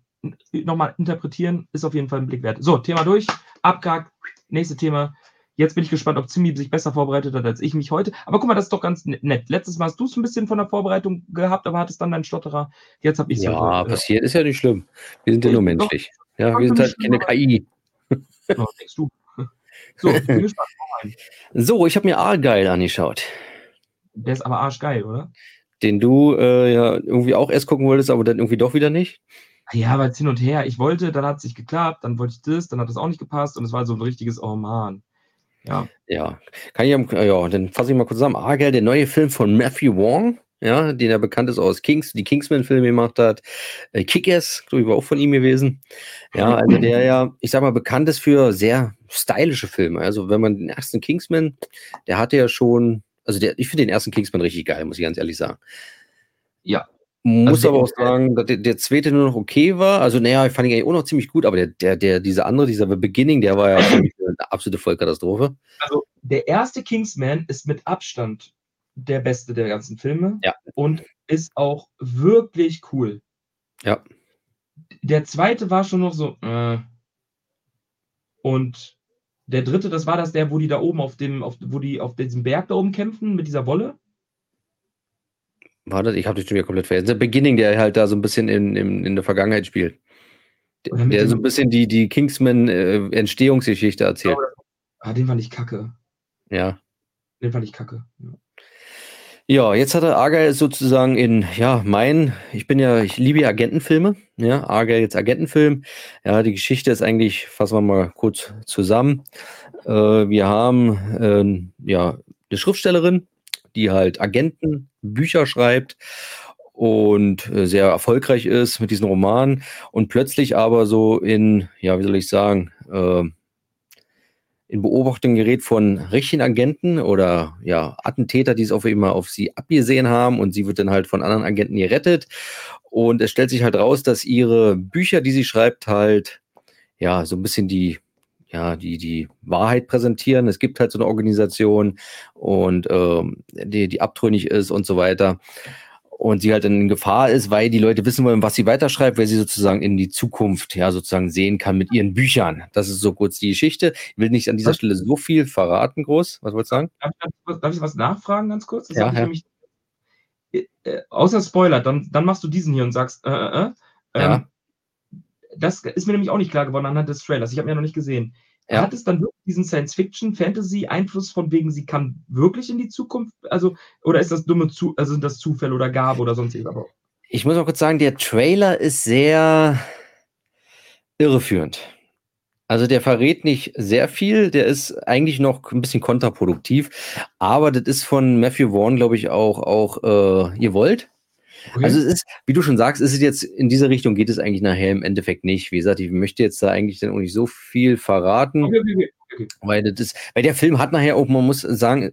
nochmal interpretieren, ist auf jeden Fall ein Blick wert. So, Thema durch, abgehakt, nächste Thema. Jetzt bin ich gespannt, ob Zimi sich besser vorbereitet hat als ich mich heute. Aber guck mal, das ist doch ganz nett. Letztes Mal hast du es ein bisschen von der Vorbereitung gehabt, aber hattest dann deinen Stotterer. Jetzt habe ich es ja, passiert ist ja nicht schlimm. Wir sind ja nur Doch. menschlich. Ja, Doch, wir sind halt keine KI. Oh, denkst du. So, ich bin gespannt. So, ich habe mir Argyle angeschaut. Der ist aber arschgeil, oder? den du äh, ja irgendwie auch erst gucken wolltest, aber dann irgendwie doch wieder nicht. Ja, aber jetzt hin und her. Ich wollte, dann hat es nicht geklappt, dann wollte ich das, dann hat es auch nicht gepasst und es war so ein richtiges Oh man. Ja. Ja, kann ich, ja, dann fasse ich mal kurz zusammen. Argel, der neue Film von Matthew Wong, ja, den er bekannt ist aus Kings, die Kingsman-Filme gemacht hat. Äh, Kick-Ass, glaube ich, war auch von ihm gewesen. Ja, also der ja, ich sag mal, bekannt ist für sehr stylische Filme. Also wenn man den ersten Kingsman, der hatte ja schon, also der, ich finde den ersten Kingsman richtig geil, muss ich ganz ehrlich sagen. Ja. Muss also aber auch sagen, dass der, der zweite nur noch okay war. Also, naja, ich fand ihn eigentlich auch noch ziemlich gut, aber der, der, der, dieser andere, dieser Beginning, der war ja eine absolute Vollkatastrophe. Also, der erste Kingsman ist mit Abstand der beste der ganzen Filme. Ja. Und ist auch wirklich cool. Ja. Der zweite war schon noch so. Äh, und der dritte, das war das der, wo die da oben auf dem, auf, wo die auf diesem Berg da oben kämpfen mit dieser Wolle. War das? Ich habe dich schon wieder komplett vergessen. Der Beginning, der halt da so ein bisschen in, in, in der Vergangenheit spielt. Der, der so ein bisschen die, die Kingsman-Entstehungsgeschichte äh, erzählt. Ah, den fand ich kacke. Ja. Den fand ich kacke. Ja. Ja, jetzt hat er Argyle sozusagen in, ja, mein, ich bin ja, ich liebe Agentenfilme, ja, Argyle jetzt Agentenfilm. Ja, die Geschichte ist eigentlich, fassen wir mal kurz zusammen. Äh, wir haben, äh, ja, eine Schriftstellerin, die halt Agentenbücher schreibt und äh, sehr erfolgreich ist mit diesen Romanen und plötzlich aber so in, ja, wie soll ich sagen, äh, in Beobachtung gerät von richtigen Agenten oder ja, Attentäter, die es auf immer auf sie abgesehen haben und sie wird dann halt von anderen Agenten gerettet. Und es stellt sich halt raus, dass ihre Bücher, die sie schreibt, halt ja so ein bisschen die ja, die, die Wahrheit präsentieren. Es gibt halt so eine Organisation und ähm, die, die abtrünnig ist und so weiter und sie halt in Gefahr ist, weil die Leute wissen wollen, was sie weiterschreibt, weil sie sozusagen in die Zukunft ja sozusagen sehen kann mit ihren Büchern. Das ist so kurz die Geschichte. Ich will nicht an dieser Stelle so viel verraten, groß. Was wolltest du sagen? Darf ich, darf ich was nachfragen, ganz kurz? Das ja, ja. Nämlich, äh, äh, außer Spoiler, dann, dann machst du diesen hier und sagst, äh, äh, äh ja. Ähm, das ist mir nämlich auch nicht klar geworden anhand des Trailers. Ich habe ihn ja noch nicht gesehen. Ja. Hat es dann wirklich diesen Science-Fiction-Fantasy-Einfluss von wegen, sie kann wirklich in die Zukunft? Also, oder ist das dumme Zu also sind das Zufälle oder Gabe oder sonst irgendwas? Ich muss auch kurz sagen, der Trailer ist sehr irreführend. Also der verrät nicht sehr viel, der ist eigentlich noch ein bisschen kontraproduktiv, aber das ist von Matthew Vaughn, glaube ich, auch, auch äh, ihr wollt. Okay. Also es ist, wie du schon sagst, ist es jetzt in diese Richtung geht es eigentlich nachher im Endeffekt nicht. Wie gesagt, ich möchte jetzt da eigentlich dann auch nicht so viel verraten. Okay, okay, weil, das weil der Film hat nachher auch, man muss sagen,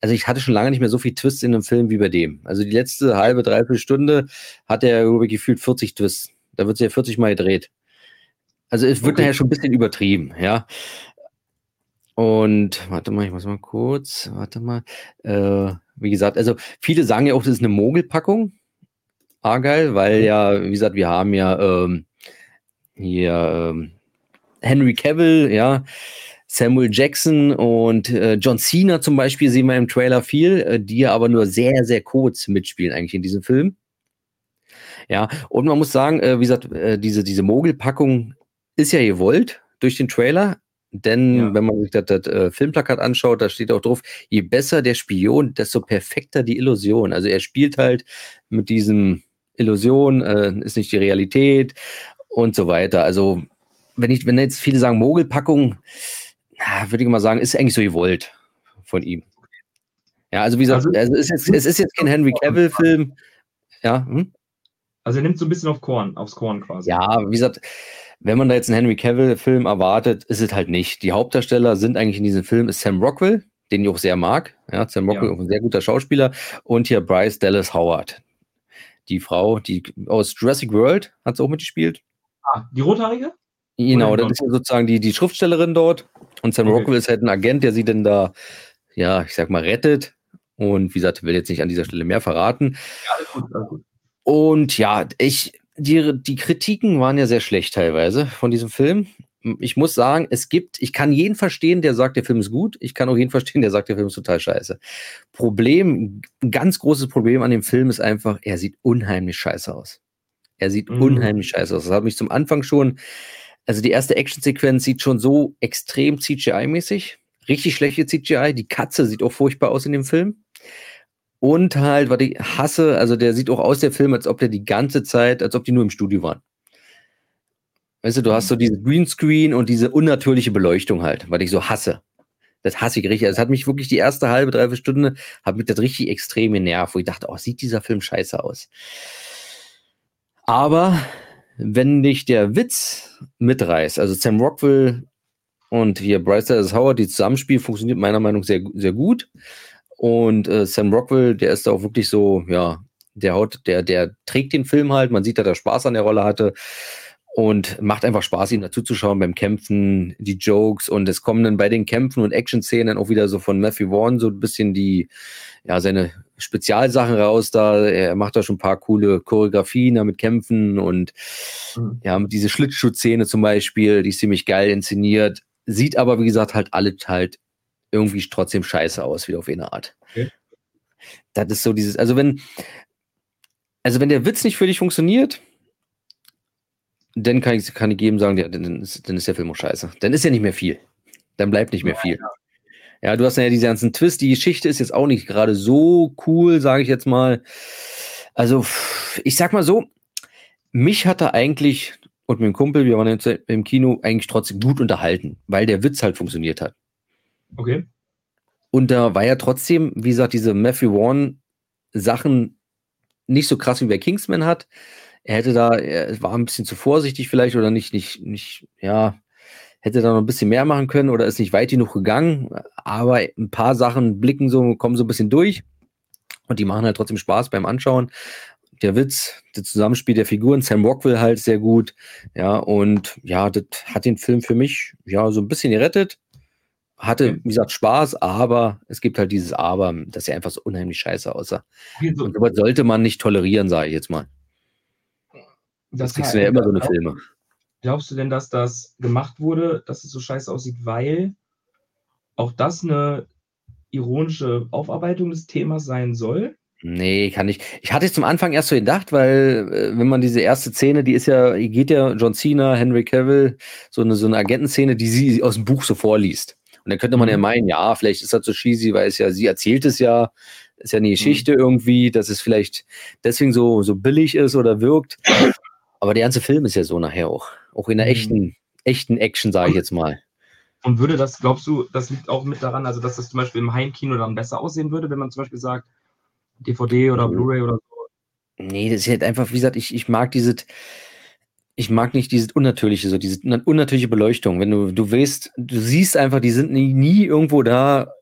also ich hatte schon lange nicht mehr so viel Twists in einem Film wie bei dem. Also die letzte halbe, dreiviertel Stunde hat er gefühlt 40 Twists. Da wird es ja 40 Mal gedreht. Also es wird nachher schon ein bisschen übertrieben, ja. Und warte mal, ich muss mal kurz, warte mal. Äh, wie gesagt, also viele sagen ja auch, das ist eine Mogelpackung. Argyle, weil mhm. ja, wie gesagt, wir haben ja ähm, hier ähm, Henry Cavill, ja, Samuel Jackson und äh, John Cena zum Beispiel sehen wir im Trailer viel, äh, die ja aber nur sehr, sehr kurz mitspielen eigentlich in diesem Film. Ja, und man muss sagen, äh, wie gesagt, äh, diese, diese Mogelpackung ist ja gewollt durch den Trailer, denn ja. wenn man sich das, das äh, Filmplakat anschaut, da steht auch drauf, je besser der Spion, desto perfekter die Illusion. Also er spielt halt mit diesem Illusion, äh, ist nicht die Realität und so weiter. Also, wenn ich, wenn jetzt viele sagen Mogelpackung, würde ich mal sagen, ist eigentlich so gewollt von ihm. Ja, also wie gesagt, also, es, ist jetzt, es ist jetzt kein Henry Cavill-Film. Ja. Hm? Also er nimmt so ein bisschen auf Korn, aufs Korn quasi. Ja, wie gesagt, wenn man da jetzt einen Henry Cavill-Film erwartet, ist es halt nicht. Die Hauptdarsteller sind eigentlich in diesem Film ist Sam Rockwell, den ich auch sehr mag. Ja, Sam Rockwell, ja. auch ein sehr guter Schauspieler. Und hier Bryce Dallas Howard die Frau, die aus Jurassic World hat sie auch mitgespielt. Ah, die Rothaarige? Genau, das ist ja sozusagen die, die Schriftstellerin dort. Und Sam okay. Rockwell ist halt ein Agent, der sie dann da, ja, ich sag mal, rettet. Und wie gesagt, will jetzt nicht an dieser Stelle mehr verraten. Ja, alles gut, alles gut. Und ja, ich, die, die Kritiken waren ja sehr schlecht teilweise von diesem Film ich muss sagen, es gibt, ich kann jeden verstehen, der sagt, der Film ist gut. Ich kann auch jeden verstehen, der sagt, der Film ist total scheiße. Problem, ein ganz großes Problem an dem Film ist einfach, er sieht unheimlich scheiße aus. Er sieht mhm. unheimlich scheiße aus. Das hat mich zum Anfang schon, also die erste Actionsequenz sieht schon so extrem CGI-mäßig. Richtig schlechte CGI. Die Katze sieht auch furchtbar aus in dem Film. Und halt, was ich hasse, also der sieht auch aus, der Film, als ob der die ganze Zeit, als ob die nur im Studio waren. Weißt du, du hast so diese Greenscreen und diese unnatürliche Beleuchtung halt, was ich so hasse. Das hasse ich richtig. Es hat mich wirklich die erste halbe, dreiviertel Stunde, hat mich das richtig extrem genervt, wo ich dachte, oh, sieht dieser Film scheiße aus. Aber wenn dich der Witz mitreißt, also Sam Rockwell und hier Bryce Dallas Howard, die Zusammenspiel funktioniert meiner Meinung nach sehr, sehr gut. Und äh, Sam Rockwell, der ist da auch wirklich so, ja, der haut, der, der trägt den Film halt. Man sieht, dass er Spaß an der Rolle hatte und macht einfach Spaß, ihm dazu zu schauen beim Kämpfen, die Jokes und es kommen dann bei den Kämpfen und Action-Szenen auch wieder so von Matthew Vaughn so ein bisschen die, ja, seine Spezialsachen raus da. Er macht da schon ein paar coole Choreografien da mit Kämpfen und mhm. ja, diese Schlittschuh-Szene zum Beispiel, die ist ziemlich geil inszeniert. Sieht aber, wie gesagt, halt alle halt irgendwie trotzdem scheiße aus, wieder auf eine Art. Okay. Das ist so dieses, also wenn, also wenn der Witz nicht für dich funktioniert, dann kann ich, kann ich jedem sagen, ja, dann, ist, dann ist der Film auch scheiße. Dann ist ja nicht mehr viel. Dann bleibt nicht mehr viel. Ja, du hast ja diese ganzen Twist. Die Geschichte ist jetzt auch nicht gerade so cool, sage ich jetzt mal. Also, ich sag mal so, mich hat er eigentlich und mit dem Kumpel, wir waren jetzt im Kino, eigentlich trotzdem gut unterhalten, weil der Witz halt funktioniert hat. Okay. Und da war ja trotzdem, wie gesagt, diese Matthew Warren Sachen nicht so krass wie bei Kingsman hat er hätte da, er war ein bisschen zu vorsichtig vielleicht oder nicht, nicht, nicht, ja, hätte da noch ein bisschen mehr machen können oder ist nicht weit genug gegangen. Aber ein paar Sachen blicken so, kommen so ein bisschen durch und die machen halt trotzdem Spaß beim Anschauen. Der Witz, das Zusammenspiel der Figuren, Sam Rockwell halt sehr gut. Ja, und ja, das hat den Film für mich ja so ein bisschen gerettet. Hatte, wie gesagt, Spaß, aber es gibt halt dieses Aber, dass er einfach so unheimlich scheiße aussah. Und sowas sollte man nicht tolerieren, sage ich jetzt mal. Das, das kriegst du ja immer so eine Filme. Glaubst du denn, dass das gemacht wurde, dass es so scheiße aussieht, weil auch das eine ironische Aufarbeitung des Themas sein soll? Nee, kann ich. Ich hatte es zum Anfang erst so gedacht, weil, äh, wenn man diese erste Szene, die ist ja, geht ja John Cena, Henry Cavill, so eine, so eine Agentenszene, die sie aus dem Buch so vorliest. Und dann könnte man ja mhm. meinen, ja, vielleicht ist das so cheesy, weil es ja, sie erzählt es ja, ist ja eine Geschichte mhm. irgendwie, dass es vielleicht deswegen so, so billig ist oder wirkt. Aber der ganze Film ist ja so nachher auch. Auch in der mhm. echten, echten Action, sage ich jetzt mal. Und würde das, glaubst du, das liegt auch mit daran, also dass das zum Beispiel im Heimkino dann besser aussehen würde, wenn man zum Beispiel sagt, DVD oder mhm. Blu-ray oder so? Nee, das ist halt einfach, wie gesagt, ich, ich mag dieses, ich mag nicht dieses unnatürliche, so diese unnatürliche Beleuchtung. Wenn du, du weißt, du siehst einfach, die sind nie, nie irgendwo da,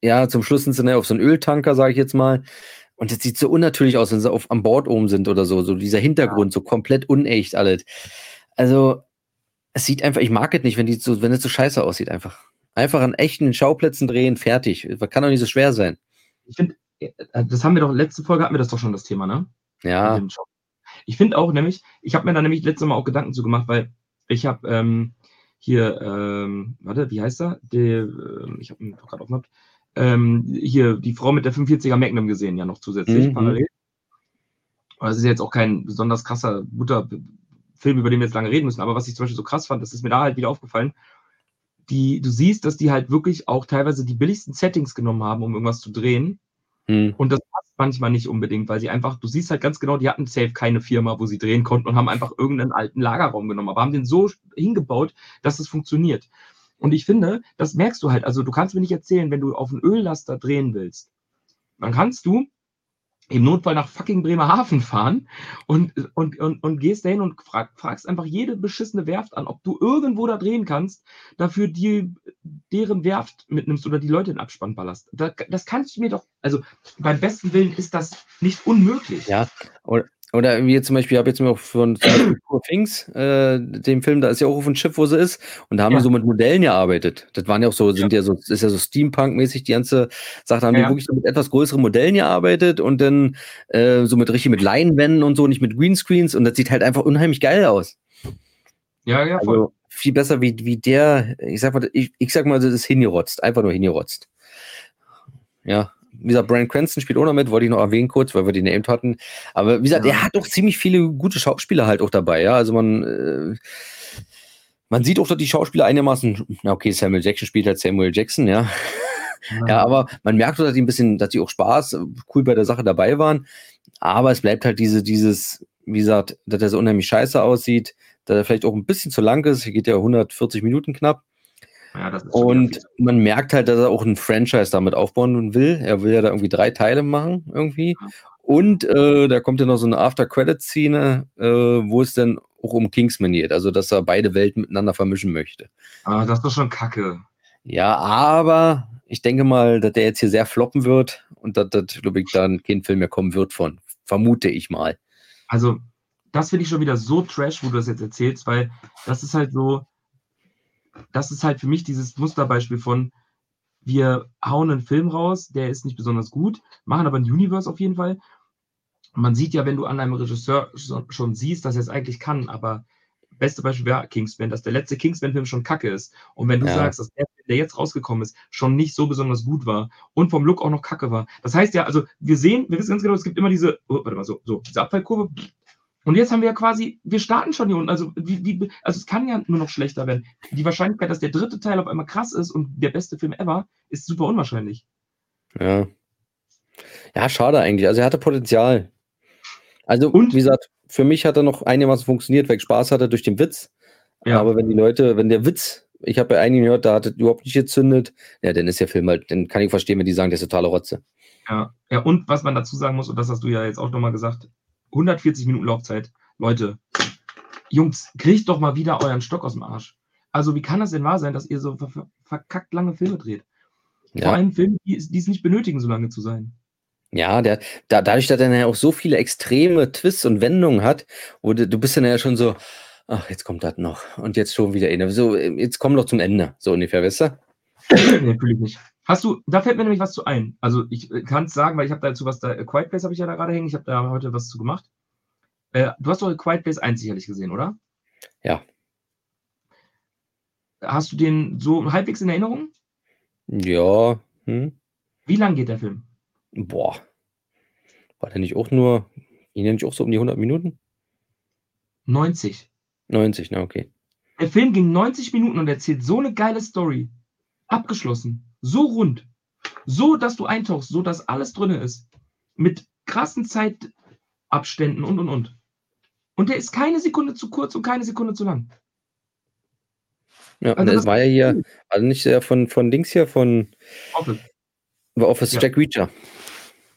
ja, zum Schluss sind sie auf so einem Öltanker, sage ich jetzt mal. Und das sieht so unnatürlich aus, wenn sie auf, am Bord oben sind oder so. So dieser Hintergrund, so komplett unecht alles. Also, es sieht einfach, ich mag es nicht, wenn die so, wenn es so scheiße aussieht, einfach. Einfach an echten Schauplätzen drehen, fertig. Das kann doch nicht so schwer sein. Ich finde, äh, das haben wir doch, letzte Folge hatten wir das doch schon, das Thema, ne? Ja. Ich finde auch nämlich, ich habe mir da nämlich letztes Mal auch Gedanken zu gemacht, weil ich habe ähm, hier, ähm, warte, wie heißt er? Der, äh, ich habe ihn doch gerade aufgemacht ähm, hier die Frau mit der 45er Magnum gesehen, ja noch zusätzlich mhm. parallel. Aber es ist jetzt auch kein besonders krasser, guter Film, über den wir jetzt lange reden müssen. Aber was ich zum Beispiel so krass fand, das ist mir da halt wieder aufgefallen, die, du siehst, dass die halt wirklich auch teilweise die billigsten Settings genommen haben, um irgendwas zu drehen. Mhm. Und das passt manchmal nicht unbedingt, weil sie einfach, du siehst halt ganz genau, die hatten safe keine Firma, wo sie drehen konnten und haben einfach irgendeinen alten Lagerraum genommen, aber haben den so hingebaut, dass es funktioniert. Und ich finde, das merkst du halt. Also du kannst mir nicht erzählen, wenn du auf einen Öllaster drehen willst, dann kannst du im Notfall nach fucking Bremerhaven fahren und, und, und, und gehst dahin und frag, fragst einfach jede beschissene Werft an, ob du irgendwo da drehen kannst, dafür die, deren Werft mitnimmst oder die Leute in Abspann ballerst. Das, das kannst du mir doch, also beim besten Willen ist das nicht unmöglich. Ja, oder, wie zum Beispiel, ich habe jetzt mal von Poor Things, äh, dem Film, da ist ja auch auf dem Schiff, wo sie ist, und da haben ja. die so mit Modellen gearbeitet. Das waren ja auch so, sind ja, ja so, ist ja so Steampunk-mäßig, die ganze Sache, da haben ja. die wirklich so mit etwas größeren Modellen gearbeitet und dann äh, so mit richtig mit Leinwänden und so, nicht mit Greenscreens, und das sieht halt einfach unheimlich geil aus. Ja, ja, voll. Also viel besser wie, wie der, ich sag mal, ich, ich sag mal, das ist hingerotzt, einfach nur hingerotzt. Ja, wie gesagt, Brian Cranston spielt auch noch mit, wollte ich noch erwähnen kurz, weil wir die named hatten. Aber wie gesagt, ja. er hat doch ziemlich viele gute Schauspieler halt auch dabei, ja. Also man, äh, man sieht auch, dass die Schauspieler einigermaßen, na okay, Samuel Jackson spielt halt Samuel Jackson, ja. ja, aber man merkt dass die ein bisschen, dass die auch Spaß, cool bei der Sache dabei waren. Aber es bleibt halt diese, dieses, wie gesagt, dass er so unheimlich scheiße aussieht, dass er vielleicht auch ein bisschen zu lang ist. Hier geht ja 140 Minuten knapp. Ja, und man merkt halt, dass er auch ein Franchise damit aufbauen will. Er will ja da irgendwie drei Teile machen, irgendwie. Und äh, da kommt ja noch so eine After-Credit-Szene, äh, wo es dann auch um Kingsman geht, also dass er beide Welten miteinander vermischen möchte. Ah, das ist doch schon kacke. Ja, aber ich denke mal, dass der jetzt hier sehr floppen wird und dass, dass glaube ich, dann kein Film mehr kommen wird von. Vermute ich mal. Also, das finde ich schon wieder so trash, wo du das jetzt erzählst, weil das ist halt so, das ist halt für mich dieses Musterbeispiel von, wir hauen einen Film raus, der ist nicht besonders gut, machen aber ein Universe auf jeden Fall. Man sieht ja, wenn du an einem Regisseur schon siehst, dass er es eigentlich kann, aber beste Beispiel wäre Kingsman, dass der letzte Kingsman-Film schon kacke ist. Und wenn du ja. sagst, dass der, der jetzt rausgekommen ist, schon nicht so besonders gut war und vom Look auch noch kacke war. Das heißt ja, also wir sehen, wir wissen ganz genau, es gibt immer diese, oh, warte mal, so, so, diese Abfallkurve, und jetzt haben wir ja quasi, wir starten schon hier unten. Also, wie, wie, also es kann ja nur noch schlechter werden. Die Wahrscheinlichkeit, dass der dritte Teil auf einmal krass ist und der beste Film ever, ist super unwahrscheinlich. Ja. Ja, schade eigentlich. Also er hatte Potenzial. Also, und? wie gesagt, für mich hat er noch einigermaßen funktioniert, weil ich Spaß hatte durch den Witz. Ja. Aber wenn die Leute, wenn der Witz, ich habe bei einigen gehört, da hat es überhaupt nicht gezündet, ja, dann ist der Film halt, dann kann ich verstehen, wenn die sagen, der ist totale Rotze. Ja, ja, und was man dazu sagen muss, und das hast du ja jetzt auch nochmal gesagt, 140 Minuten Laufzeit. Leute, Jungs, kriegt doch mal wieder euren Stock aus dem Arsch. Also, wie kann das denn wahr sein, dass ihr so ver verkackt lange Filme dreht? Ja. Vor allem Filme, die, die es nicht benötigen, so lange zu sein. Ja, der, da, dadurch, dass er ja auch so viele extreme Twists und Wendungen hat, wo du, du bist dann ja schon so, ach, jetzt kommt das noch und jetzt schon wieder eine. So, jetzt kommen wir doch zum Ende, so ungefähr, weißt du? nee, fühle ich nicht. Hast du, da fällt mir nämlich was zu ein. Also ich äh, kann es sagen, weil ich habe dazu was da, Quiet Place habe ich ja da gerade hängen, ich habe da heute was zu gemacht. Äh, du hast doch Quiet Place 1 sicherlich gesehen, oder? Ja. Hast du den so halbwegs in Erinnerung? Ja. Hm. Wie lang geht der Film? Boah. War der nicht auch nur, ihn nicht auch so um die 100 Minuten? 90. 90, na okay. Der Film ging 90 Minuten und erzählt so eine geile Story. Abgeschlossen. So rund. So, dass du eintauchst, so dass alles drin ist. Mit krassen Zeitabständen und und und. Und der ist keine Sekunde zu kurz und keine Sekunde zu lang. Ja, also das war ja hier, also nicht sehr von, von Dings hier, von Office, Office ja. Jack Reacher.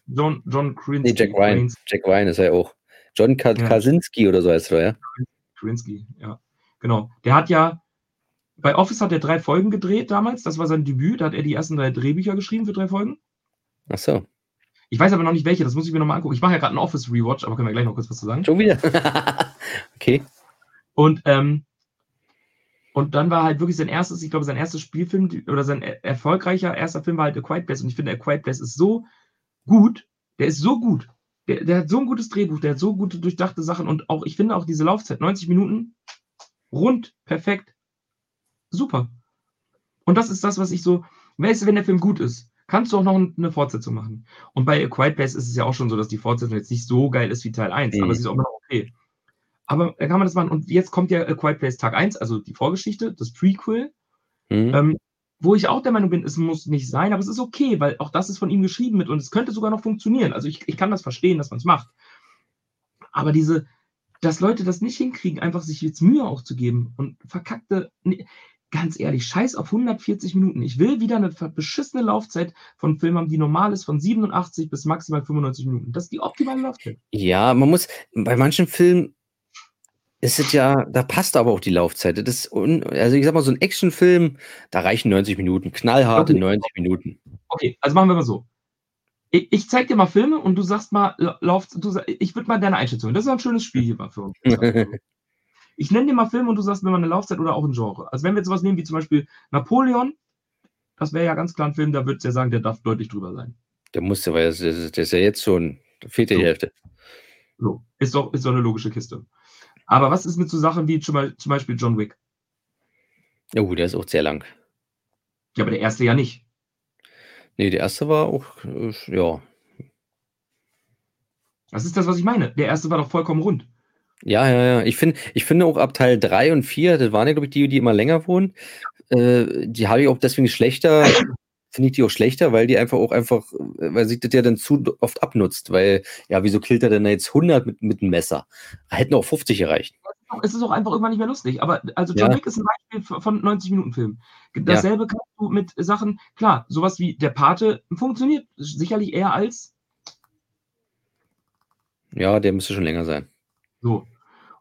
John, John Krasinski. Nee, Jack Ryan. Jack Ryan ist er ja auch. John Ka ja. Oder so heißt er, ja? Krasinski, ja. Genau. Der hat ja, bei Office hat er drei Folgen gedreht damals. Das war sein Debüt. Da hat er die ersten drei Drehbücher geschrieben für drei Folgen. Ach so. Ich weiß aber noch nicht welche, das muss ich mir nochmal angucken. Ich mache ja gerade einen Office-Rewatch, aber können wir gleich noch kurz was zu sagen. Schon wieder? okay. Und, ähm, und dann war halt wirklich sein erstes, ich glaube, sein erstes Spielfilm oder sein erfolgreicher erster Film war halt A Quiet Place. Und ich finde, A Quiet Place ist so gut. Der ist so gut. Der, der hat so ein gutes Drehbuch, der hat so gute durchdachte Sachen und auch, ich finde auch diese Laufzeit, 90 Minuten, rund, perfekt, super. Und das ist das, was ich so, weißt du, wenn der Film gut ist, kannst du auch noch eine Fortsetzung machen. Und bei A Quiet Place ist es ja auch schon so, dass die Fortsetzung jetzt nicht so geil ist wie Teil 1, mhm. aber sie ist auch immer noch okay. Aber da kann man das machen. Und jetzt kommt ja A Quiet Place Tag 1, also die Vorgeschichte, das Prequel. Mhm. Ähm, wo ich auch der Meinung bin, es muss nicht sein, aber es ist okay, weil auch das ist von ihm geschrieben mit und es könnte sogar noch funktionieren. Also ich, ich kann das verstehen, dass man es macht. Aber diese, dass Leute das nicht hinkriegen, einfach sich jetzt Mühe auch zu geben und verkackte, ganz ehrlich, scheiß auf 140 Minuten. Ich will wieder eine beschissene Laufzeit von Filmen haben, die normal ist, von 87 bis maximal 95 Minuten. Das ist die optimale Laufzeit. Ja, man muss, bei manchen Filmen ist es ja, da passt aber auch die Laufzeit. Das ist un, also ich sag mal, so ein Actionfilm, da reichen 90 Minuten, knallharte okay. 90 Minuten. Okay, also machen wir mal so. Ich, ich zeig dir mal Filme und du sagst mal, lauf, du, ich würde mal deine Einschätzung. Das ist ein schönes Spiel hier mal für uns. ich nenne dir mal Filme und du sagst mir mal eine Laufzeit oder auch ein Genre. Also wenn wir jetzt sowas nehmen wie zum Beispiel Napoleon, das wäre ja ganz klar ein Film, da würdest du ja sagen, der darf deutlich drüber sein. Der musste, weil das, das, das ist ja jetzt schon, da fehlt die so. Hälfte. So, ist doch, ist doch eine logische Kiste. Aber was ist mit so Sachen wie zum Beispiel John Wick? Ja, gut, der ist auch sehr lang. Ja, aber der erste ja nicht. Nee, der erste war auch, äh, ja. Das ist das, was ich meine. Der erste war doch vollkommen rund. Ja, ja, ja. Ich, find, ich finde auch ab Teil 3 und 4, das waren ja, glaube ich, die, die immer länger wohnen, äh, die habe ich auch deswegen schlechter finde ich die auch schlechter, weil die einfach auch einfach, weil sich das ja dann zu oft abnutzt, weil, ja, wieso killt er denn jetzt 100 mit, mit einem Messer? Hätten auch 50 erreicht. Es ist auch einfach irgendwann nicht mehr lustig. Aber also John Ja. Wick ist ein Beispiel von 90-Minuten-Film. Dasselbe kannst du mit Sachen, klar, sowas wie Der Pate funktioniert sicherlich eher als Ja, der müsste schon länger sein. So.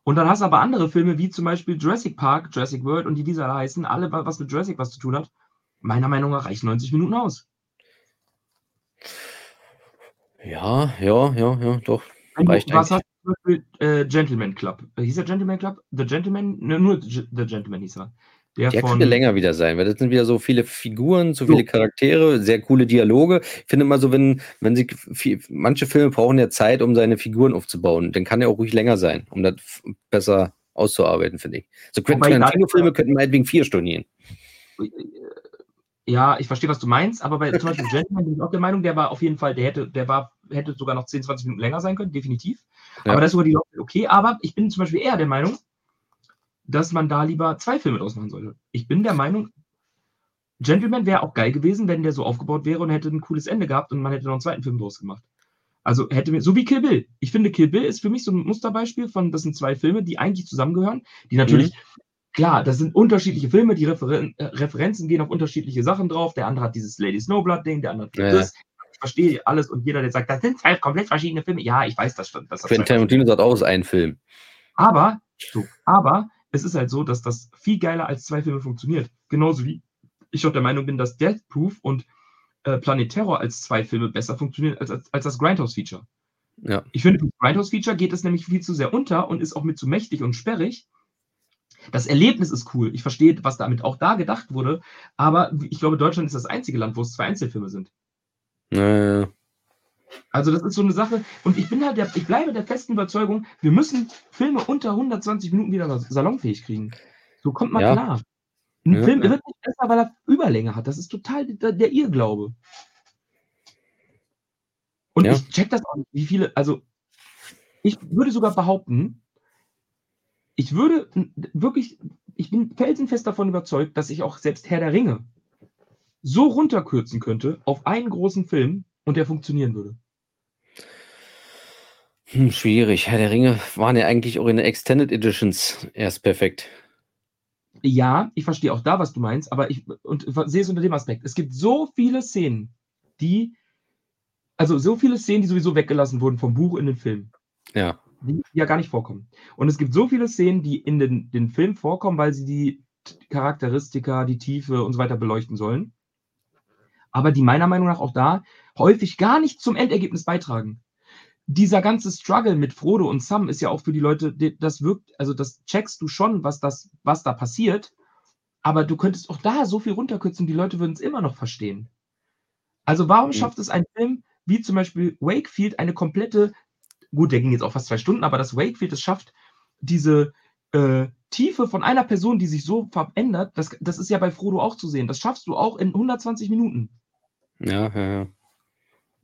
Und dann hast du aber andere Filme, wie zum Beispiel Jurassic Park, Jurassic World und die dieser da heißen, alle, wa- was mit Jurassic was zu tun hat, meiner Meinung nach reichen 90 Minuten aus. Ja, ja, ja, ja, doch. Du, Reicht was eigentlich. hast du zum Beispiel äh, Gentleman Club? Äh, hieß der Gentleman Club? The Gentleman? Ne, nur The Gentleman hieß er. Der, Der könnte länger wieder sein, weil das sind wieder so viele Figuren, so So. viele Charaktere, sehr coole Dialoge. Ich finde immer so, wenn, wenn sie viel, manche Filme brauchen ja Zeit, um seine Figuren aufzubauen, dann kann er auch ruhig länger sein, um das besser auszuarbeiten, finde ich. So Quentin Tarantino-Filme könnten meinetwegen vier Stunden gehen. Ja, ich verstehe, was du meinst, aber bei zum Beispiel Gentleman bin ich auch der Meinung, der war auf jeden Fall, der hätte, der war, hätte sogar noch 10, 20 Minuten länger sein können, definitiv. Ja. Aber das ist sogar die okay. Aber ich bin zum Beispiel eher der Meinung, dass man da lieber zwei Filme draus machen sollte. Ich bin der Meinung, Gentleman wäre auch geil gewesen, wenn der so aufgebaut wäre und hätte ein cooles Ende gehabt und man hätte noch einen zweiten Film draus gemacht. Also hätte mir, so wie Kill Bill. Ich finde, Kill Bill ist für mich so ein Musterbeispiel von, das sind zwei Filme, die eigentlich zusammengehören, die natürlich, klar, das sind unterschiedliche Filme, die Referen äh, Referenzen gehen auf unterschiedliche Sachen drauf. Der andere hat dieses Lady Snowblood-Ding, der andere hat Ja. das. Ich verstehe alles und jeder, der sagt, das sind zwei komplett verschiedene Filme. Ja, ich weiß das schon. Das Quentin Tarantino sagt auch, es ist ein Film. aber, so, aber es ist halt so, dass das viel geiler als zwei Filme funktioniert. Genauso wie ich auch der Meinung bin, dass Death Proof und äh, Planet Terror als zwei Filme besser funktionieren als, als, als das Grindhouse-Feature. Ja. Ich finde, das Grindhouse-Feature geht es nämlich viel zu sehr unter und ist auch mit zu mächtig und sperrig. Das Erlebnis ist cool. Ich verstehe, was damit auch da gedacht wurde, aber ich glaube, Deutschland ist das einzige Land, wo es zwei Einzelfilme sind. Äh, Also das ist so eine Sache. Und ich bin halt der, ich bleibe der festen Überzeugung, wir müssen Filme unter 120 Minuten wieder salonfähig kriegen. So kommt man Ja. klar. Ein Ja, Film ja. wird nicht besser, weil er Überlänge hat. Das ist total der, der Irrglaube. Und ich check das auch nicht, wie viele, also ich würde sogar behaupten, ich würde wirklich, ich bin felsenfest davon überzeugt, dass ich auch selbst Herr der Ringe so runterkürzen könnte auf einen großen Film und der funktionieren würde. Hm, schwierig. Herr der Ringe waren ja eigentlich auch in den Extended Editions erst perfekt. Ja, ich verstehe auch da, was du meinst, aber ich und sehe es unter dem Aspekt. Es gibt so viele Szenen, die, also so viele Szenen, die sowieso weggelassen wurden vom Buch in den Film, Ja. die ja gar nicht vorkommen. Und es gibt so viele Szenen, die in den, den Film vorkommen, weil sie die Charakteristika, die Tiefe und so weiter beleuchten sollen. Aber die meiner Meinung nach auch da häufig gar nicht zum Endergebnis beitragen. Dieser ganze Struggle mit Frodo und Sam ist ja auch für die Leute, das wirkt, also das checkst du schon, was das, was da passiert, aber du könntest auch da so viel runterkürzen, die Leute würden es immer noch verstehen. Also warum Mhm. schafft es ein Film wie zum Beispiel Wakefield eine komplette, gut, der ging jetzt auch fast zwei Stunden, aber das Wakefield es schafft, diese äh, Tiefe von einer Person, die sich so verändert, das, das ist ja bei Frodo auch zu sehen. Das schaffst du auch in 120 Minuten. Ja, ja, ja.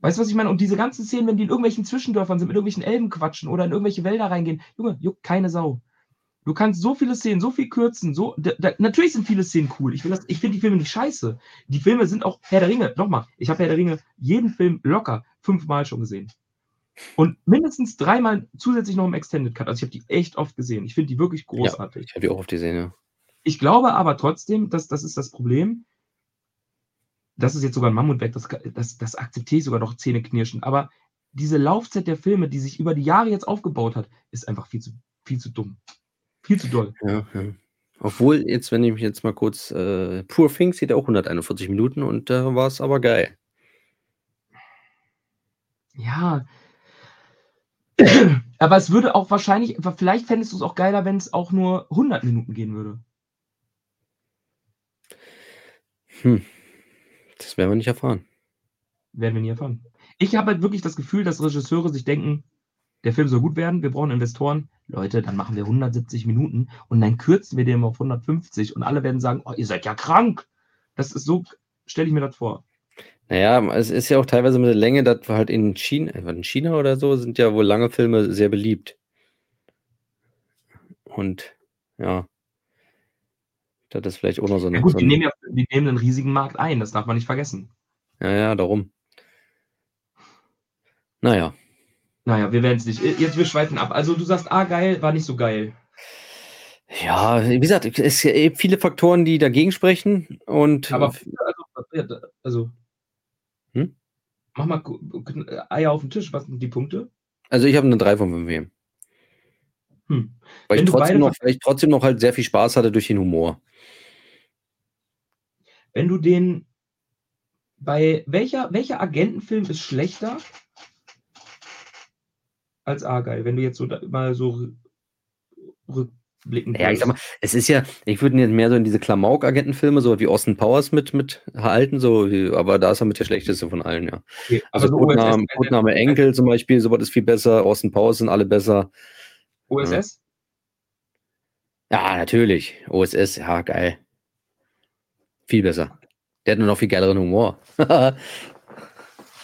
Weißt du, was ich meine? Und diese ganzen Szenen, wenn die in irgendwelchen Zwischendörfern sind, mit irgendwelchen Elben quatschen oder in irgendwelche Wälder reingehen, Junge, juckt keine Sau. Du kannst so viele Szenen, so viel kürzen, so. Da, da, natürlich sind viele Szenen cool. Ich, das- ich finde die Filme nicht scheiße. Die Filme sind auch Herr der Ringe. Nochmal, ich habe Herr der Ringe jeden Film locker fünfmal schon gesehen. Und mindestens dreimal zusätzlich noch im Extended Cut. Also ich habe die echt oft gesehen. Ich finde die wirklich großartig. Ich habe die auch auf die Szene. Ich glaube aber trotzdem, dass das ist das Problem. Das ist jetzt sogar ein Mammutwerk, das, das, das akzeptiere ich sogar noch zähneknirschend. Aber diese Laufzeit der Filme, die sich über die Jahre jetzt aufgebaut hat, ist einfach viel zu, viel zu dumm. Viel zu doll. Ja, ja. Obwohl, jetzt, wenn ich mich jetzt mal kurz, äh, Poor Things geht auch 141 Minuten und da war es aber geil. Ja. Aber es würde auch wahrscheinlich, vielleicht fändest du es auch geiler, wenn es auch nur 100 Minuten gehen würde. Hm. Das werden wir nicht erfahren. Werden wir nie erfahren. Ich habe halt wirklich das Gefühl, dass Regisseure sich denken, der Film soll gut werden, wir brauchen Investoren. Leute, dann machen wir 170 Minuten und dann kürzen wir den auf 150 und alle werden sagen, oh, ihr seid ja krank. Das ist so, stelle ich mir das vor. Naja, es ist ja auch teilweise mit der Länge, dass wir halt in China, äh, in China oder so sind ja wohl lange Filme sehr beliebt. Und ja, das ist vielleicht auch noch so Ja eine. gut, so die nehmen ja die nehmen einen riesigen Markt ein, das darf man nicht vergessen. Ja, ja, darum. Naja. Naja, wir werden es nicht. Jetzt, wir schweifen ab. Also du sagst, ah, geil, war nicht so geil. Ja, wie gesagt, es gibt viele Faktoren, die dagegen sprechen. Und Aber also, also hm? mach mal Eier auf den Tisch. Was sind die Punkte? Also ich habe eine 3 von 5 hier. Hm. Weil, ich trotzdem noch, weil ich trotzdem noch halt sehr viel Spaß hatte durch den Humor. Wenn du den bei welcher, welcher Agentenfilm ist schlechter als Argyle, wenn du jetzt so mal so rückblicken Ja, ich sag mal, es ist ja, ich würde jetzt mehr so in diese Klamauk-Agentenfilme, so wie Austin Powers mit, mit halten, so, aber da ist er mit der schlechteste von allen, ja. Okay, also so Codename, Codename Enkel zum Beispiel, sowas ist viel besser, Austin Powers sind alle besser. OSS? Ja, natürlich. OSS, ja, geil. Viel besser. Der hat nur noch viel geileren Humor.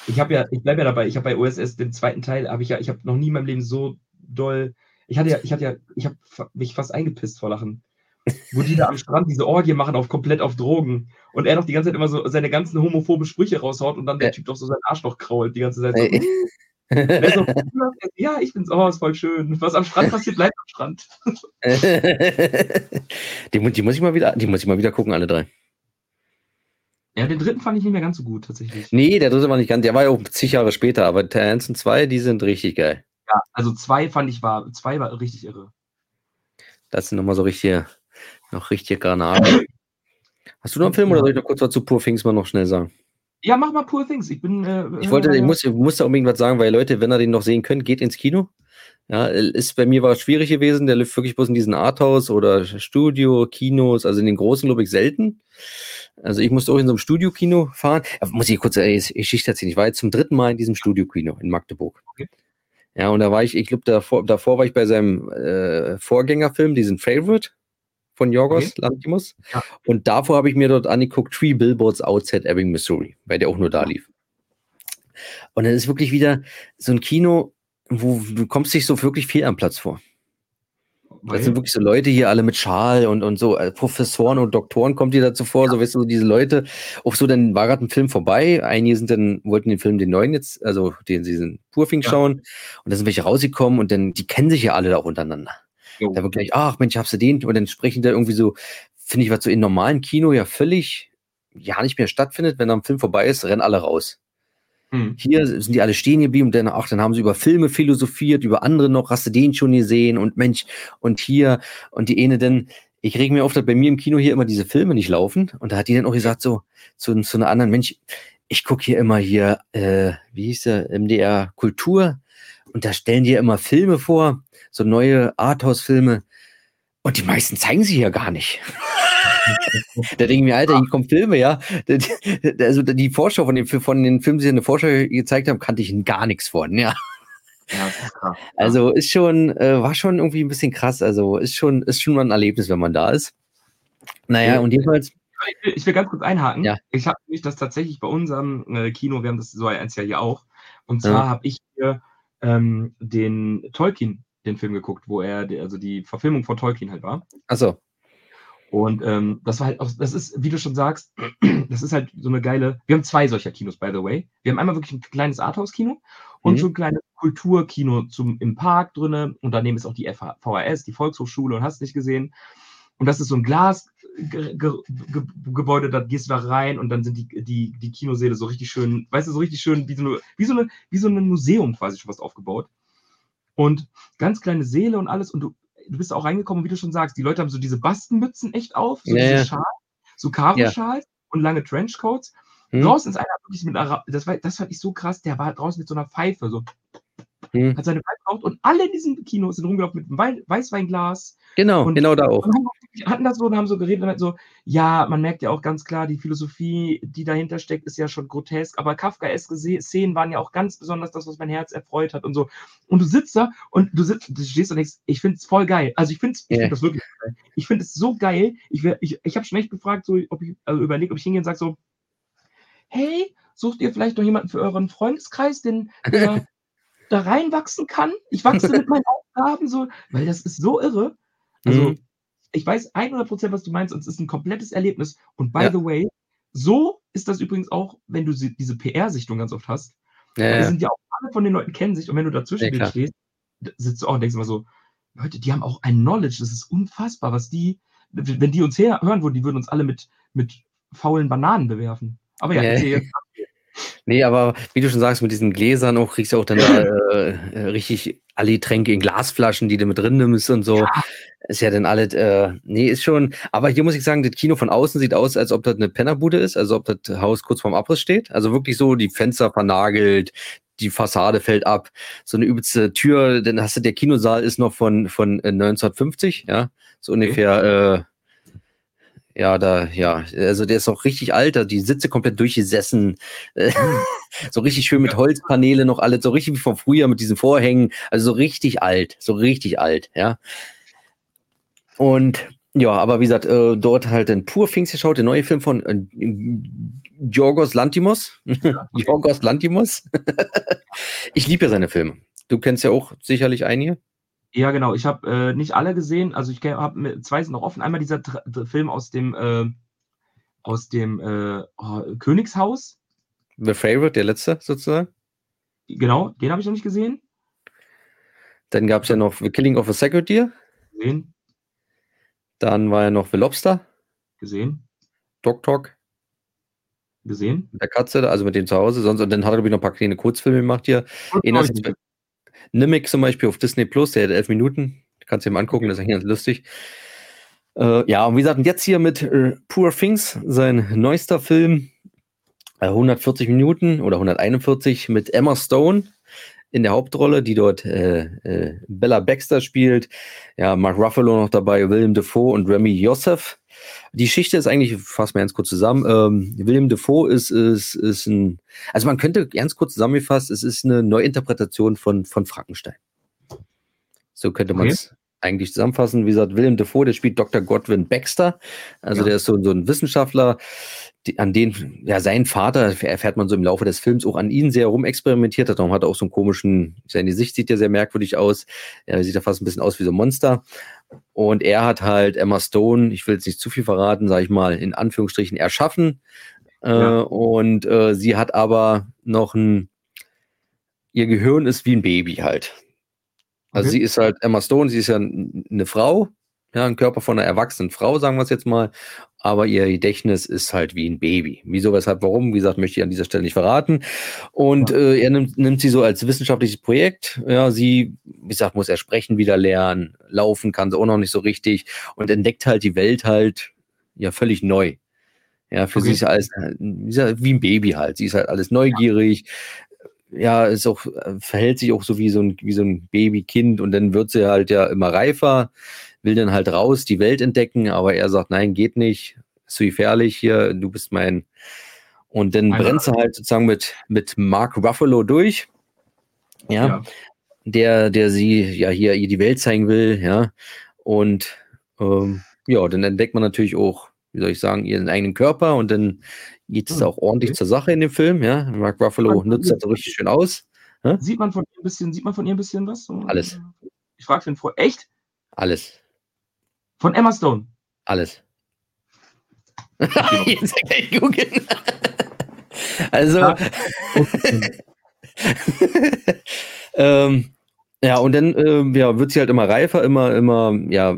ich habe ja, ich bleibe ja dabei, ich habe bei OSS den zweiten Teil, habe ich ja, ich habe noch nie in meinem Leben so doll, ich hatte ja, ich hatte ja, ich habe mich fast eingepisst vor Lachen. Wo die da am Strand diese Orgie machen, auf komplett auf Drogen. Und er doch die ganze Zeit immer so seine ganzen homophoben Sprüche raushaut und dann der Typ doch so sein Arschloch krault die ganze Zeit. So, so, ja, ich bin's, oh, ist voll schön. Was am Strand passiert, bleibt am Strand. die, die, muss ich mal wieder, die muss ich mal wieder gucken, alle drei. Ja, den dritten fand ich nicht mehr ganz so gut, tatsächlich. Nee, der dritte war nicht ganz, der war ja auch zig Jahre später, aber Teil 1 und 2, die sind richtig geil. Ja, also zwei fand ich war, zwei war richtig irre. Das sind nochmal so richtige, noch richtige Granaten. Hast du noch einen Film oder soll ich noch kurz was zu Poor Things mal noch schnell sagen? Ja, mach mal Poor Things. Ich bin. Äh, ich wollte, ich muss, ich muss da unbedingt was sagen, weil Leute, wenn ihr den noch sehen könnt, geht ins Kino. Ja, ist bei mir war es schwierig gewesen. Der läuft wirklich bloß in diesen Arthouse oder Studio, Kinos, also in den großen, glaube ich, selten. Also ich musste auch in so einem Studiokino fahren. Aber muss ich kurz eine Geschichte erzählen. Ich war jetzt zum dritten Mal in diesem Studiokino in Magdeburg. Okay. Ja, und da war ich, ich glaube, davor, davor war ich bei seinem äh, Vorgängerfilm, diesen Favorite von Jorgos okay. Lantimos. Ja. Und davor habe ich mir dort angeguckt, Three Billboards Outside Ebbing, Missouri, weil der auch nur da lief. Und dann ist wirklich wieder so ein Kino, wo du kommst dich so wirklich viel am Platz vor. Das sind wirklich so Leute hier alle mit Schal und, und so, äh, Professoren und Doktoren kommt dir dazu vor, ja. so weißt du, diese Leute. Auch so, dann war gerade ein Film vorbei. Einige sind dann, wollten den Film, den neuen jetzt, also den sie sind Purfing ja. schauen. Und da sind welche rausgekommen und dann, die kennen sich ja alle da auch untereinander. Jo. Da wird gleich, ach Mensch, hast du den? Und dann sprechen da irgendwie so, finde ich, was so in normalen Kino ja völlig, ja nicht mehr stattfindet. Wenn da ein Film vorbei ist, rennen alle raus. Hm. Hier sind die alle stehen geblieben, dann, ach, dann haben sie über Filme philosophiert, über andere noch, hast du den schon gesehen? Und Mensch, und hier, und die eine denn, ich reg mir oft, dass bei mir im Kino hier immer diese Filme nicht laufen, und da hat die dann auch gesagt, so, zu, zu einer anderen, Mensch, ich gucke hier immer hier, äh, wie hieß der, MDR Kultur, und da stellen die ja immer Filme vor, so neue Arthouse-Filme, und die meisten zeigen sie hier gar nicht. da denke ich mir, Alter, hier kommen Filme, ja. Also die Vorschau von den, von den Filmen, die sie in der Vorschau gezeigt haben, kannte ich gar nichts von, ja. Ja, ist krass. Also ist schon, äh, war schon irgendwie ein bisschen krass. Also ist schon, ist schon mal ein Erlebnis, wenn man da ist. Naja, ja, und jedenfalls. Ich will, ich will, ganz kurz einhaken. Ja. Ich habe mich das tatsächlich bei unserem äh, Kino, wir haben das so eins ja hier auch. Und zwar habe ich hier ähm, den Tolkien, den Film geguckt, wo er, also die Verfilmung von Tolkien halt war. Achso. Und ähm, das war halt auch, das ist, wie du schon sagst, das ist halt so eine geile. Wir haben zwei solcher Kinos, by the way. Wir haben einmal wirklich ein kleines Arthouse-Kino und mhm. so ein kleines Kulturkino zum, im Park drinne. Und daneben ist auch die VHS, die Volkshochschule und hast nicht gesehen. Und das ist so ein Glasgebäude, da gehst du da rein und dann sind die, die, die Kinosäle so richtig schön, weißt du, so richtig schön, wie so, eine, wie, so eine, wie so ein Museum quasi schon was aufgebaut. Und ganz kleine Säle und alles. Und du, du bist auch reingekommen, wie du schon sagst, die Leute haben so diese Bastenmützen echt auf, so ja, diese Schals, so Karo-Schals ja. und lange Trenchcoats. Hm. Draußen ist einer wirklich mit einer, das, war, das fand ich so krass, der war draußen mit so einer Pfeife, so hm. hat seine Pfeife geraucht und alle in diesem Kino sind rumgelaufen mit einem Weißweinglas. Genau, und genau da auch. Hatten das so und haben so geredet und so, ja, man merkt ja auch ganz klar, die Philosophie, die dahinter steckt, ist ja schon grotesk, aber Kafkaeske Szenen waren ja auch ganz besonders das, was mein Herz erfreut hat und so. Und du sitzt da und du, sitzt, du stehst und denkst, ich finde es voll geil. Also ich finde yeah. find das wirklich geil. Ich finde es so geil. Ich, ich, ich habe schon echt gefragt, so, ob ich also überlegt, ob ich hingehe und sage so, hey, sucht ihr vielleicht noch jemanden für euren Freundeskreis, den der da reinwachsen kann. Ich wachse mit meinen Aufgaben so, weil das ist so irre. Also, mhm. ich weiß 100% was du meinst und es ist ein komplettes Erlebnis. Und by ja. the way, so ist das übrigens auch, wenn du diese PR-Sichtung ganz oft hast. Ja, Die sind ja auch alle von den Leuten kennen sich und wenn du dazwischen Ja, stehst, sitzt du auch und denkst immer so, Leute, die haben auch ein Knowledge, das ist unfassbar, was die, wenn die uns her hören würden, die würden uns alle mit, mit faulen Bananen bewerfen. Aber ja, Ja. jetzt, Nee, aber wie du schon sagst, mit diesen Gläsern auch kriegst du auch dann da äh, äh, richtig alle Tränke in Glasflaschen, die du mit drin nimmst und so. Ist ja dann alles, äh, nee, ist schon. Aber hier muss ich sagen, das Kino von außen sieht aus, als ob das eine Pennerbude ist, also ob das Haus kurz vorm Abriss steht. Also wirklich so, die Fenster vernagelt, die Fassade fällt ab, so eine übelste Tür, dann hast du, der Kinosaal ist noch von, von äh, 1950, ja, so ungefähr, äh, ja, da, ja, also der ist auch richtig alt, da die Sitze komplett durchgesessen, äh, so richtig schön mit Holzpaneele noch alles, so richtig wie vom Frühjahr mit diesen Vorhängen, also so richtig alt, so richtig alt, ja. Und ja, aber wie gesagt, äh, dort halt den Pur Pfingst geschaut, der neue Film von äh, Yorgos Lantimos. Yorgos Lantimos. ich liebe ja seine Filme. Du kennst ja auch sicherlich einige. Ja genau, ich habe äh, nicht alle gesehen, also ich habe zwei sind noch offen. Einmal dieser Tra- Film aus dem, äh, aus dem äh, oh, Königshaus, The Favorite, der letzte sozusagen. genau, den habe ich noch nicht gesehen. Dann gab es ja noch The Killing of a Sacred Deer. Gesehen, Dann war ja noch The Lobster, gesehen, Dog Talk, gesehen. mit der Katze, also mit dem zu Hause. Sonst, und dann hat er, glaube ich, noch ein paar kleine Kurzfilme gemacht hier. Leute, Nimic zum Beispiel auf Disney Plus, der hat elf Minuten. Kannst du dir mal angucken, das ist eigentlich ganz lustig. Äh, ja, und wie gesagt, jetzt hier mit äh, Poor Things, sein neuester Film, äh, 140 Minuten oder 141 mit Emma Stone in der Hauptrolle, die dort äh, äh, Bella Baxter spielt. Ja, Mark Ruffalo noch dabei, William Defoe und Remy Youssef. Die Geschichte ist eigentlich, fassen wir ganz kurz zusammen. Ähm, William Defoe ist, ist, ist ein, also man könnte ganz kurz zusammengefasst, es ist eine Neuinterpretation von, von Frankenstein. So könnte man es eigentlich zusammenfassen. Wie gesagt, William Defoe, der spielt Dr. Godwin Baxter. Also Ja. der ist so, so ein Wissenschaftler, die, an den, ja, sein Vater, erfährt man so im Laufe des Films, auch an ihn sehr rumexperimentiert hat. Darum hat er auch so einen komischen, seine Sicht sieht ja sehr merkwürdig aus. Er sieht ja fast ein bisschen aus wie so ein Monster. Und er hat halt Emma Stone, ich will jetzt nicht zu viel verraten, sage ich mal, in Anführungsstrichen erschaffen. Ja. Äh, und äh, sie hat aber noch ein, ihr Gehirn ist wie ein Baby halt. Also Okay. sie ist halt Emma Stone, sie ist ja eine Frau, ja, ein Körper von einer erwachsenen Frau, sagen wir es jetzt mal, aber ihr Gedächtnis ist halt wie ein Baby. Wieso, weshalb, warum, wie gesagt, möchte ich an dieser Stelle nicht verraten. Und äh, er nimmt, nimmt sie so als wissenschaftliches Projekt. Ja, sie, wie gesagt, muss er sprechen wieder lernen, laufen kann sie auch noch nicht so richtig und entdeckt halt die Welt halt ja völlig neu. Ja, für sie Okay. ist ja alles äh, wie ein Baby halt. Sie ist halt alles neugierig. Ja, ist auch, äh, verhält sich auch so wie so ein, wie so ein Babykind und dann wird sie halt ja immer reifer, will dann halt raus, die Welt entdecken, aber er sagt, nein, geht nicht, ist zu gefährlich hier, du bist mein. Und dann Mein brennt sie halt sozusagen mit, mit Mark Ruffalo durch. Ja, Ja. der, der sie ja hier ihr die Welt zeigen will, ja. Und ähm, ja, dann entdeckt man natürlich auch, wie soll ich sagen, ihren eigenen Körper und dann geht es Hm, auch ordentlich okay. zur Sache in dem Film, ja. Mark Ruffalo Man- nutzt das so richtig schön aus. Sieht man von ihr ein bisschen, sieht man von ihr ein bisschen was? Alles. Ich frage für Freund. Echt? Alles. Von Emma Stone. Alles. Jetzt kann ich googeln. Also, Ja. ähm, ja, und dann ähm, ja, wird sie halt immer reifer, immer, immer, ja,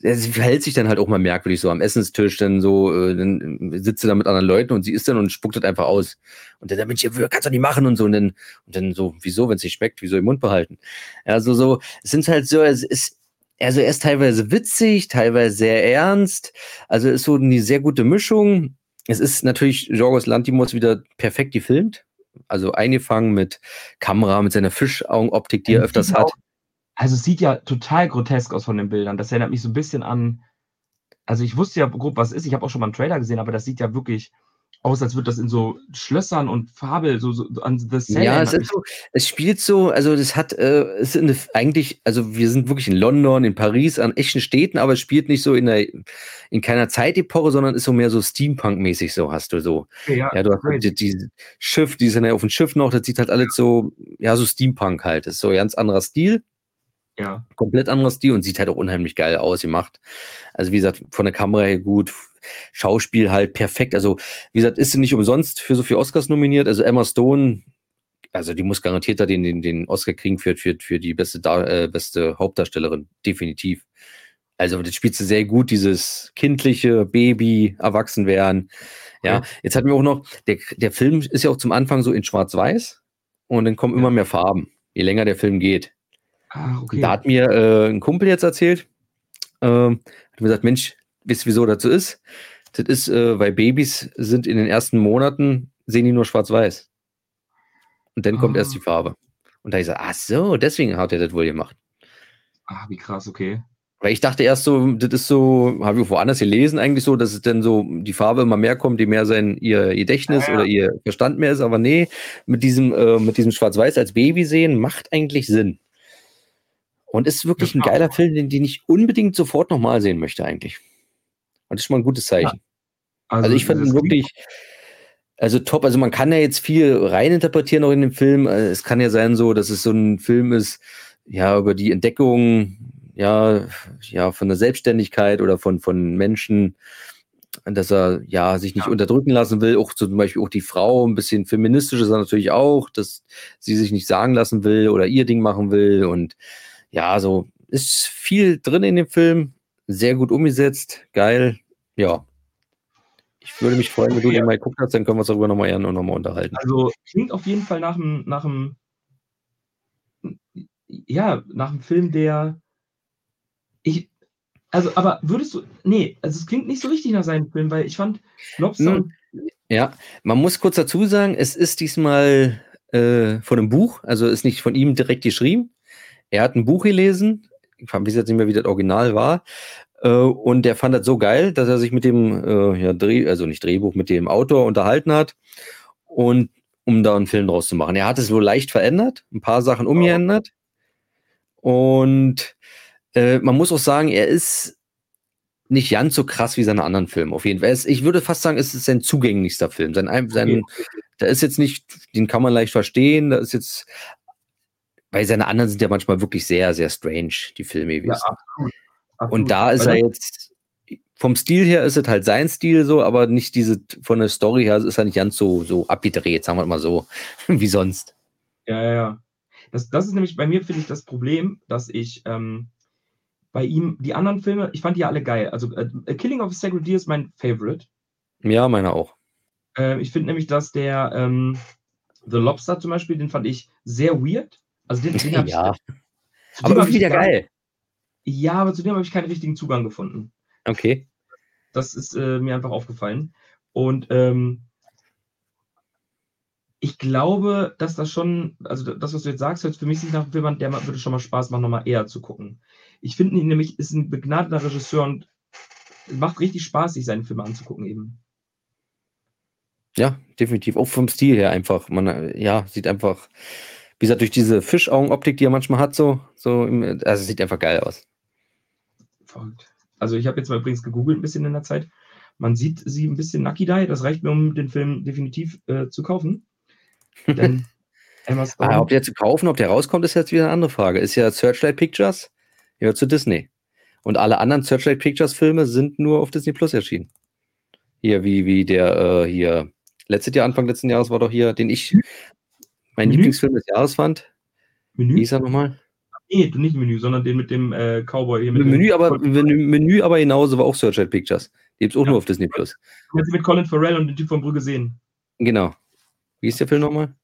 sie verhält sich dann halt auch mal merkwürdig so am Essenstisch, dann so, äh, dann sitzt sie da mit anderen Leuten und sie isst dann und spuckt das einfach aus. Und dann, Mensch, ihr kannst doch nicht machen und so. Und dann, und dann so, wieso, wenn es nicht schmeckt, wieso im Mund behalten? Ja, so, so, es sind halt so, es ist, also er ist teilweise witzig, teilweise sehr ernst. Also ist so eine sehr gute Mischung. Es ist natürlich Jorgos Lantimos wieder perfekt gefilmt. Also eingefangen mit Kamera, mit seiner Fischaugenoptik, die er öfters hat. auch- Also es sieht ja total grotesk aus von den Bildern. Das erinnert mich so ein bisschen an. Also ich wusste ja grob, was es ist. Ich habe auch schon mal einen Trailer gesehen, aber das sieht ja wirklich aus, als würde das in so Schlössern und Fabel, so, so an The Cell. Ja, es ist so, es spielt so, also das hat, äh, es eine, eigentlich, also wir sind wirklich in London, in Paris, an echten Städten, aber es spielt nicht so in der, in keiner Zeitepoche, sondern ist so mehr so Steampunk-mäßig, so hast du so. ja, Ja, du hast crazy. die, die Schiff, die sind ja auf dem Schiff noch, das sieht halt alles so, ja, so Steampunk halt. Das ist so ein ganz anderer Stil, ja. komplett anderer Stil und sieht halt auch unheimlich geil aus gemacht. Also wie gesagt, von der Kamera her gut. Schauspiel halt perfekt. Also, wie gesagt, ist sie nicht umsonst für so viele Oscars nominiert. Also Emma Stone, also die muss garantiert da den, den, den Oscar kriegen für, für, für die beste, äh, beste Hauptdarstellerin. Definitiv. Also, das spielt sie sehr gut, dieses kindliche Baby, Erwachsenwerden. Ja, okay. jetzt hatten wir auch noch, der, der Film ist ja auch zum Anfang so in Schwarz-Weiß und dann kommen ja. immer mehr Farben, je länger der Film geht. Ah, okay. Da hat mir äh, ein Kumpel jetzt erzählt, äh, hat mir gesagt, Mensch, wisst wieso dazu ist? Das ist, äh, weil Babys sind in den ersten Monaten, sehen die nur schwarz-weiß. Und dann oh. kommt erst die ah. Farbe. Und da ich so, ach so, deswegen hat er das wohl gemacht. Ah, wie krass, okay. Weil ich dachte erst so, das ist so, habe ich woanders gelesen, eigentlich so, dass es dann so die Farbe immer mehr kommt, je mehr sein ihr Gedächtnis ja, ja. oder ihr Verstand mehr ist. Aber nee, mit diesem, äh, mit diesem Schwarz-Weiß als Baby sehen macht eigentlich Sinn. Und ist wirklich ein geiler Film, den, den ich unbedingt sofort nochmal sehen möchte, eigentlich. Und das ist schon mal ein gutes Zeichen. Also, also, ich fand ihn wirklich, also top. Also man kann ja jetzt viel reininterpretieren auch in dem Film. Äh, es kann ja sein so, dass es so ein Film ist, ja, über die Entdeckung, ja, ja, von der Selbstständigkeit oder von, von Menschen, dass er ja sich nicht ja. unterdrücken lassen will. Auch zum Beispiel auch die Frau, ein bisschen feministisch ist er natürlich auch, dass sie sich nicht sagen lassen will oder ihr Ding machen will. Und ja, so ist viel drin in dem Film. Sehr gut umgesetzt, geil. Ja. Ich würde mich freuen, wenn du den mal geguckt hast, dann können wir uns darüber nochmal noch mal unterhalten. Also klingt auf jeden Fall nach einem, nach einem, ja, nach einem Film, der ich, also, aber würdest du, nee, also es klingt nicht so richtig nach seinem Film, weil ich fand Lobster. Hm, ja, man muss kurz dazu sagen, es ist diesmal äh, von einem Buch, also ist nicht von ihm direkt geschrieben. Er hat ein Buch gelesen, ich weiß jetzt nicht mehr, wie das Original war. Äh, und der fand das so geil, dass er sich mit dem, äh, ja, Dreh, also nicht Drehbuch, mit dem Autor unterhalten hat. Und um da einen Film draus zu machen. Er hat es wohl leicht verändert, ein paar Sachen umgeändert. Und äh, man muss auch sagen, er ist nicht ganz so krass wie seine anderen Filme. Auf jeden Fall. Ist, ich würde fast sagen, es ist sein zugänglichster Film. Sein, sein, da ist jetzt nicht, den kann man leicht verstehen. Da ist jetzt, weil seine anderen sind ja manchmal wirklich sehr, sehr strange, die Filme. Ja, absolut. Absolut. Und da ist er jetzt, vom Stil her ist es halt sein Stil so, aber nicht diese, von der Story her ist er nicht ganz so, so abgedreht, sagen wir mal so, wie sonst. Ja, ja, ja. Das, das ist nämlich bei mir, finde ich, das Problem, dass ich, ähm, bei ihm, die anderen Filme, ich fand die ja alle geil. Also äh, Killing of a Sacred Deer ist mein Favorite. Ja, meiner auch. Äh, ich finde nämlich, dass der ähm, The Lobster zum Beispiel, den fand ich sehr weird. Also den, den ja. Ich, aber irgendwie wieder geil. Ja, aber zu dem habe ich keinen richtigen Zugang gefunden. Okay. Das ist äh, mir einfach aufgefallen. Und ähm, ich glaube, dass das schon, also das, was du jetzt sagst, hört für mich nicht nach einem Film der würde schon mal Spaß machen, nochmal eher zu gucken. Ich finde ihn nämlich, ist ein begnadeter Regisseur und macht richtig Spaß, sich seine Filme anzugucken eben. Ja, definitiv. Auch vom Stil her einfach. Man, ja, sieht einfach, wie gesagt, durch diese Fischaugenoptik, die er manchmal hat, so, so, also sieht einfach geil aus. Verrückt. Also ich habe jetzt mal übrigens gegoogelt ein bisschen in der Zeit. Man sieht sie ein bisschen Nakidai, das reicht mir, um den Film definitiv äh, zu kaufen. Denn Emma Stone. Ah, ob der zu kaufen, ob der rauskommt, ist jetzt wieder eine andere Frage. Ist ja Searchlight Pictures, gehört zu Disney. Und alle anderen Searchlight Pictures Filme sind nur auf Disney Plus erschienen. Hier, wie, wie der, äh, hier, letztes Jahr, Anfang letzten Jahres war doch hier, den ich, mein Menü? Lieblingsfilm des Jahres fand. Menü? Wie hieß er nochmal? Nee, nicht Menü, sondern den mit dem äh, Cowboy. Hier mit Menü, aber, Menü aber genauso war auch Searchlight Pictures. Die gibt es auch ja. nur auf Disney Plus. Mit Colin Farrell und den Typ von Brügge sehen. Genau. Wie ist der Film nochmal?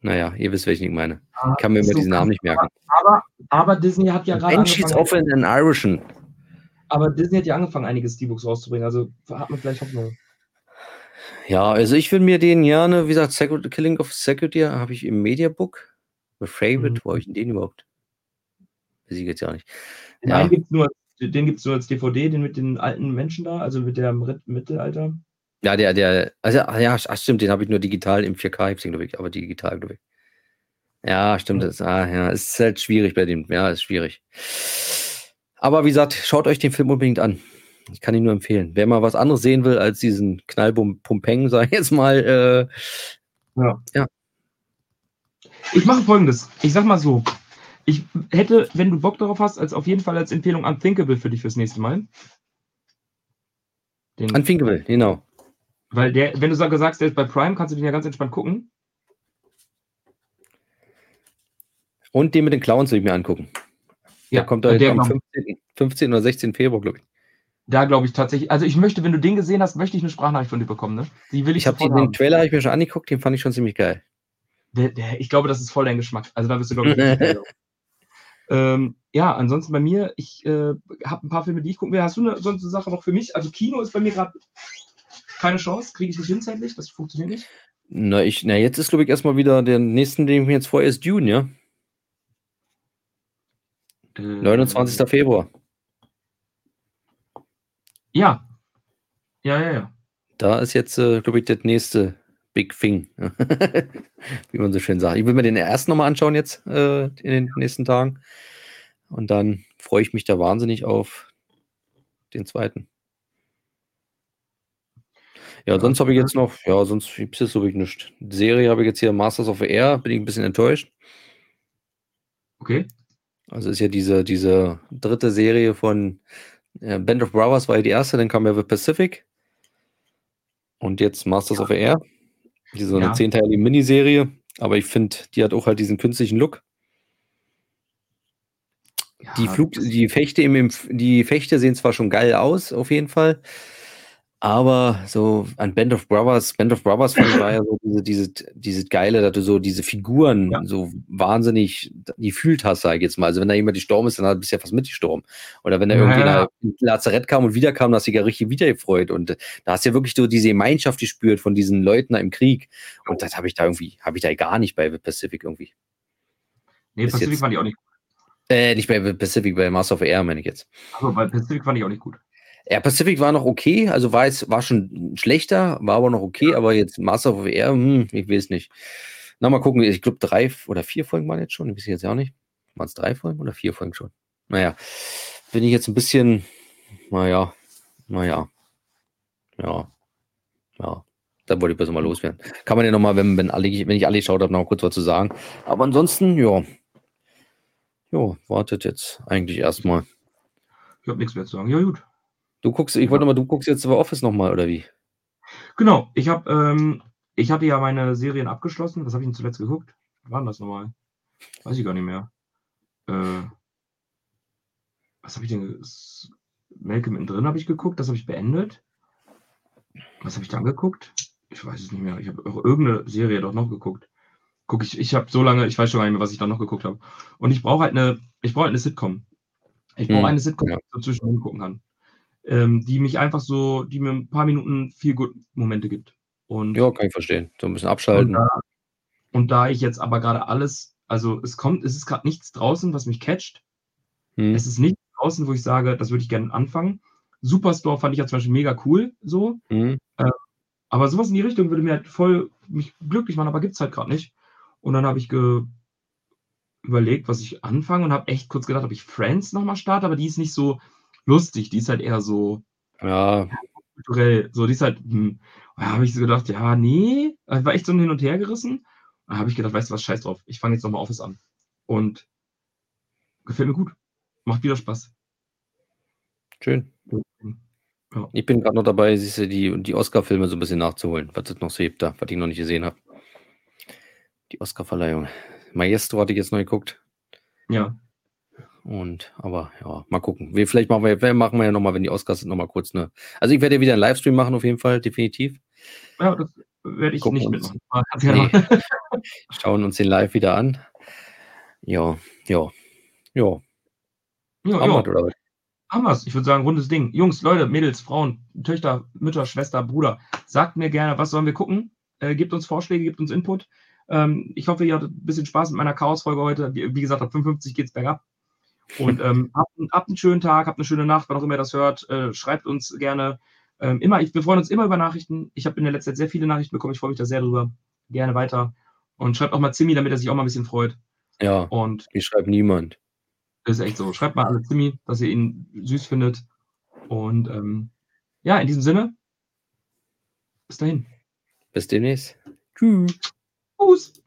Naja, ihr wisst, welchen ich meine. Ich kann mir immer so diesen Namen nicht merken. Aber, aber Disney hat ja gerade. Banshees of an Irishman. Aber Disney hat ja angefangen, einige Steelbooks rauszubringen. Also hat man vielleicht Hoffnung. Ja, also ich will mir den gerne, wie gesagt, Secret, Killing of Security habe ich im Mediabook. My Favorite, mhm. wo habe ich den überhaupt? Weiß ich jetzt ja nicht. Ja. Nein, gibt's nur, den gibt es nur als DVD, den mit den alten Menschen da, also mit dem Mittelalter. Ja, der, der, also ja, ach, stimmt, den habe ich nur digital im 4K gesehen, glaube ich, aber digital, glaube ich. Ja, stimmt, das ah, ja, ist halt schwierig bei dem, ja, ist schwierig. Aber wie gesagt, schaut euch den Film unbedingt an. Ich kann ihn nur empfehlen. Wer mal was anderes sehen will als diesen Knallbum-Pumpeng, sag ich jetzt mal, äh, ja. ja. Ich mache folgendes. Ich sag mal so. Ich hätte, wenn du Bock darauf hast, als auf jeden Fall als Empfehlung Unthinkable für dich fürs nächste Mal. Den, Unfinkable, genau. Weil der, wenn du sagst, der ist bei Prime, kannst du den ja ganz entspannt gucken. Und den mit den Clowns will ich mir angucken. Ja, der kommt da der am 15, 15 oder 16. Februar, glaube ich. Da glaube ich tatsächlich, also ich möchte, wenn du den gesehen hast, möchte ich eine Sprachnachricht von dir bekommen. Ne? Die will ich. Ich habe den, den Trailer hab ich mir schon angeguckt, den fand ich schon ziemlich geil. Der, der, ich glaube, das ist voll dein Geschmack. Also da wirst du, glaube ich, ähm, ja, ansonsten bei mir, ich äh, habe ein paar Filme, die ich gucken will. Hast du eine, sonst eine Sache noch für mich? Also Kino ist bei mir gerade keine Chance, kriege ich nicht hin zeitlich, das funktioniert nicht. Na, ich, na jetzt ist, glaube ich, erstmal wieder der nächsten, den ich mir jetzt vorher ist Dune, ja? Äh, 29. Februar. Ja. Ja, ja, ja. Da ist jetzt, äh, glaube ich, das nächste Big Thing. Wie man so schön sagt. Ich will mir den ersten nochmal anschauen jetzt äh, in den nächsten Tagen. Und dann freue ich mich da wahnsinnig auf den zweiten. Ja, sonst habe ich jetzt noch, ja, sonst gibt es so wirklich nichts. Die Serie habe ich jetzt hier Masters of Air, bin ich ein bisschen enttäuscht. Okay. Also ist ja diese, diese dritte Serie von Band of Brothers war ja die erste, dann kam ja The Pacific. Und jetzt Masters ja. of Air. Diese ja. eine zehnteilige Miniserie. Aber ich finde, die hat auch halt diesen künstlichen Look. Ja, die, Flug, die Fechte im, die Fechte sehen zwar schon geil aus, auf jeden Fall. Aber so an Band of Brothers, Band of Brothers fand ich war ja so diese, diese, diese geile, dass du so diese Figuren ja. so wahnsinnig gefühlt hast, sag ich jetzt mal. Also wenn da jemand gestorben ist, dann bist du ja fast mitgestorben. Oder wenn da irgendjemand ja. ins Lazarett kam und wiederkam, dann hast du dich ja richtig wiedergefreut. Und da hast du ja wirklich so diese Gemeinschaft gespürt von diesen Leuten da im Krieg. Und das habe ich da irgendwie, habe ich da gar nicht bei Pacific irgendwie. Nee, Pacific jetzt, fand ich auch nicht gut. Äh, nicht bei Pacific, bei Master of Air meine ich jetzt. Also bei Pacific fand ich auch nicht gut. Ja, Pacific war noch okay, also war es war schon schlechter, war aber noch okay, aber jetzt Master of Air, hm, ich weiß nicht. Na, mal gucken, ich glaube drei oder vier Folgen waren jetzt schon, ich weiß jetzt auch nicht. Waren es drei Folgen oder vier Folgen schon? Naja, bin ich jetzt ein bisschen, naja, naja, ja, ja, da wollte ich besser mal loswerden. Kann man ja nochmal, wenn, wenn, alle, wenn ich alle geschaut habe, noch kurz was zu sagen. Aber ansonsten, ja, ja, wartet jetzt eigentlich erstmal. Ich habe nichts mehr zu sagen. Ja, gut. Du guckst, ich wollte mal, du guckst jetzt The Office nochmal, oder wie? Genau, ich habe, ähm, ich hatte ja meine Serien abgeschlossen. Was habe ich denn zuletzt geguckt? Denn das nochmal? Weiß ich gar nicht mehr. Äh, was habe ich denn? Malcolm drin habe ich geguckt, das habe ich beendet. Was habe ich dann geguckt? Ich weiß es nicht mehr. Ich habe irgendeine Serie doch noch geguckt. Guck ich, ich habe so lange, ich weiß schon gar nicht mehr, was ich da noch geguckt habe. Und ich brauche halt eine, ich brauche halt eine Sitcom. Ich brauche hm, eine Sitcom, die ich so zwischendurch gucken kann ähm, die mich einfach so, die mir ein paar Minuten viel gut Momente gibt. Und, ja, kann ich verstehen. So ein bisschen abschalten. Und da, und da ich jetzt aber gerade alles, also es kommt, es ist gerade nichts draußen, was mich catcht. Hm. Es ist nichts draußen, wo ich sage, das würde ich gerne anfangen. Superstore fand ich ja zum Beispiel mega cool, so. Hm. Äh, aber sowas in die Richtung würde mir halt voll mich glücklich machen, aber gibt es halt gerade nicht. Und dann habe ich überlegt, was ich anfange und habe echt kurz gedacht, ob ich Friends nochmal starte, aber die ist nicht so, lustig, die ist halt eher so ja. kulturell. So, die ist halt, hm. da habe ich so gedacht, ja, nee, ich war echt so hin und her gerissen. Da habe ich gedacht, weißt du was, scheiß drauf, ich fange jetzt nochmal Office an. Und gefällt mir gut. Macht wieder Spaß. Schön. Ja. Ich bin gerade noch dabei, siehst du, die, die Oscar-Filme so ein bisschen nachzuholen, was es noch so gibt da, was ich noch nicht gesehen habe. Die Oscar-Verleihung. Maestro hatte ich jetzt noch geguckt. Ja. Und aber ja, mal gucken. Wir, vielleicht machen wir, machen wir ja nochmal, wenn die Oscars sind, nochmal kurz eine. Also ich werde ja wieder einen Livestream machen, auf jeden Fall, definitiv. Ja, das werde ich gucken nicht mitmachen. Nee. Schauen uns den live wieder an. Ja, ja, ja. Ja, Haben ja. oder was? Haben wir's. Ich würde sagen, rundes Ding. Jungs, Leute, Mädels, Frauen, Töchter, Mütter, Schwester, Bruder, sagt mir gerne, was sollen wir gucken? Äh, gebt uns Vorschläge, gebt uns Input. Ähm, ich hoffe, ihr hattet ein bisschen Spaß mit meiner Chaos-Folge heute. Wie, wie gesagt, ab 55 geht es bergab. Und ähm, habt, habt, einen schönen Tag, habt eine schöne Nacht, wann auch immer ihr das hört. Äh, schreibt uns gerne. Ähm, immer, ich, wir freuen uns immer über Nachrichten. Ich habe in der letzten Zeit sehr viele Nachrichten bekommen. Ich freue mich da sehr drüber. Gerne weiter. Und schreibt auch mal Zimmi, damit er sich auch mal ein bisschen freut. Ja. Und ich schreibe niemand. Ist echt so. Schreibt mal alle Zimmi, dass ihr ihn süß findet. Und ähm, ja, in diesem Sinne, bis dahin. Bis demnächst. Tschüss. Tschüss.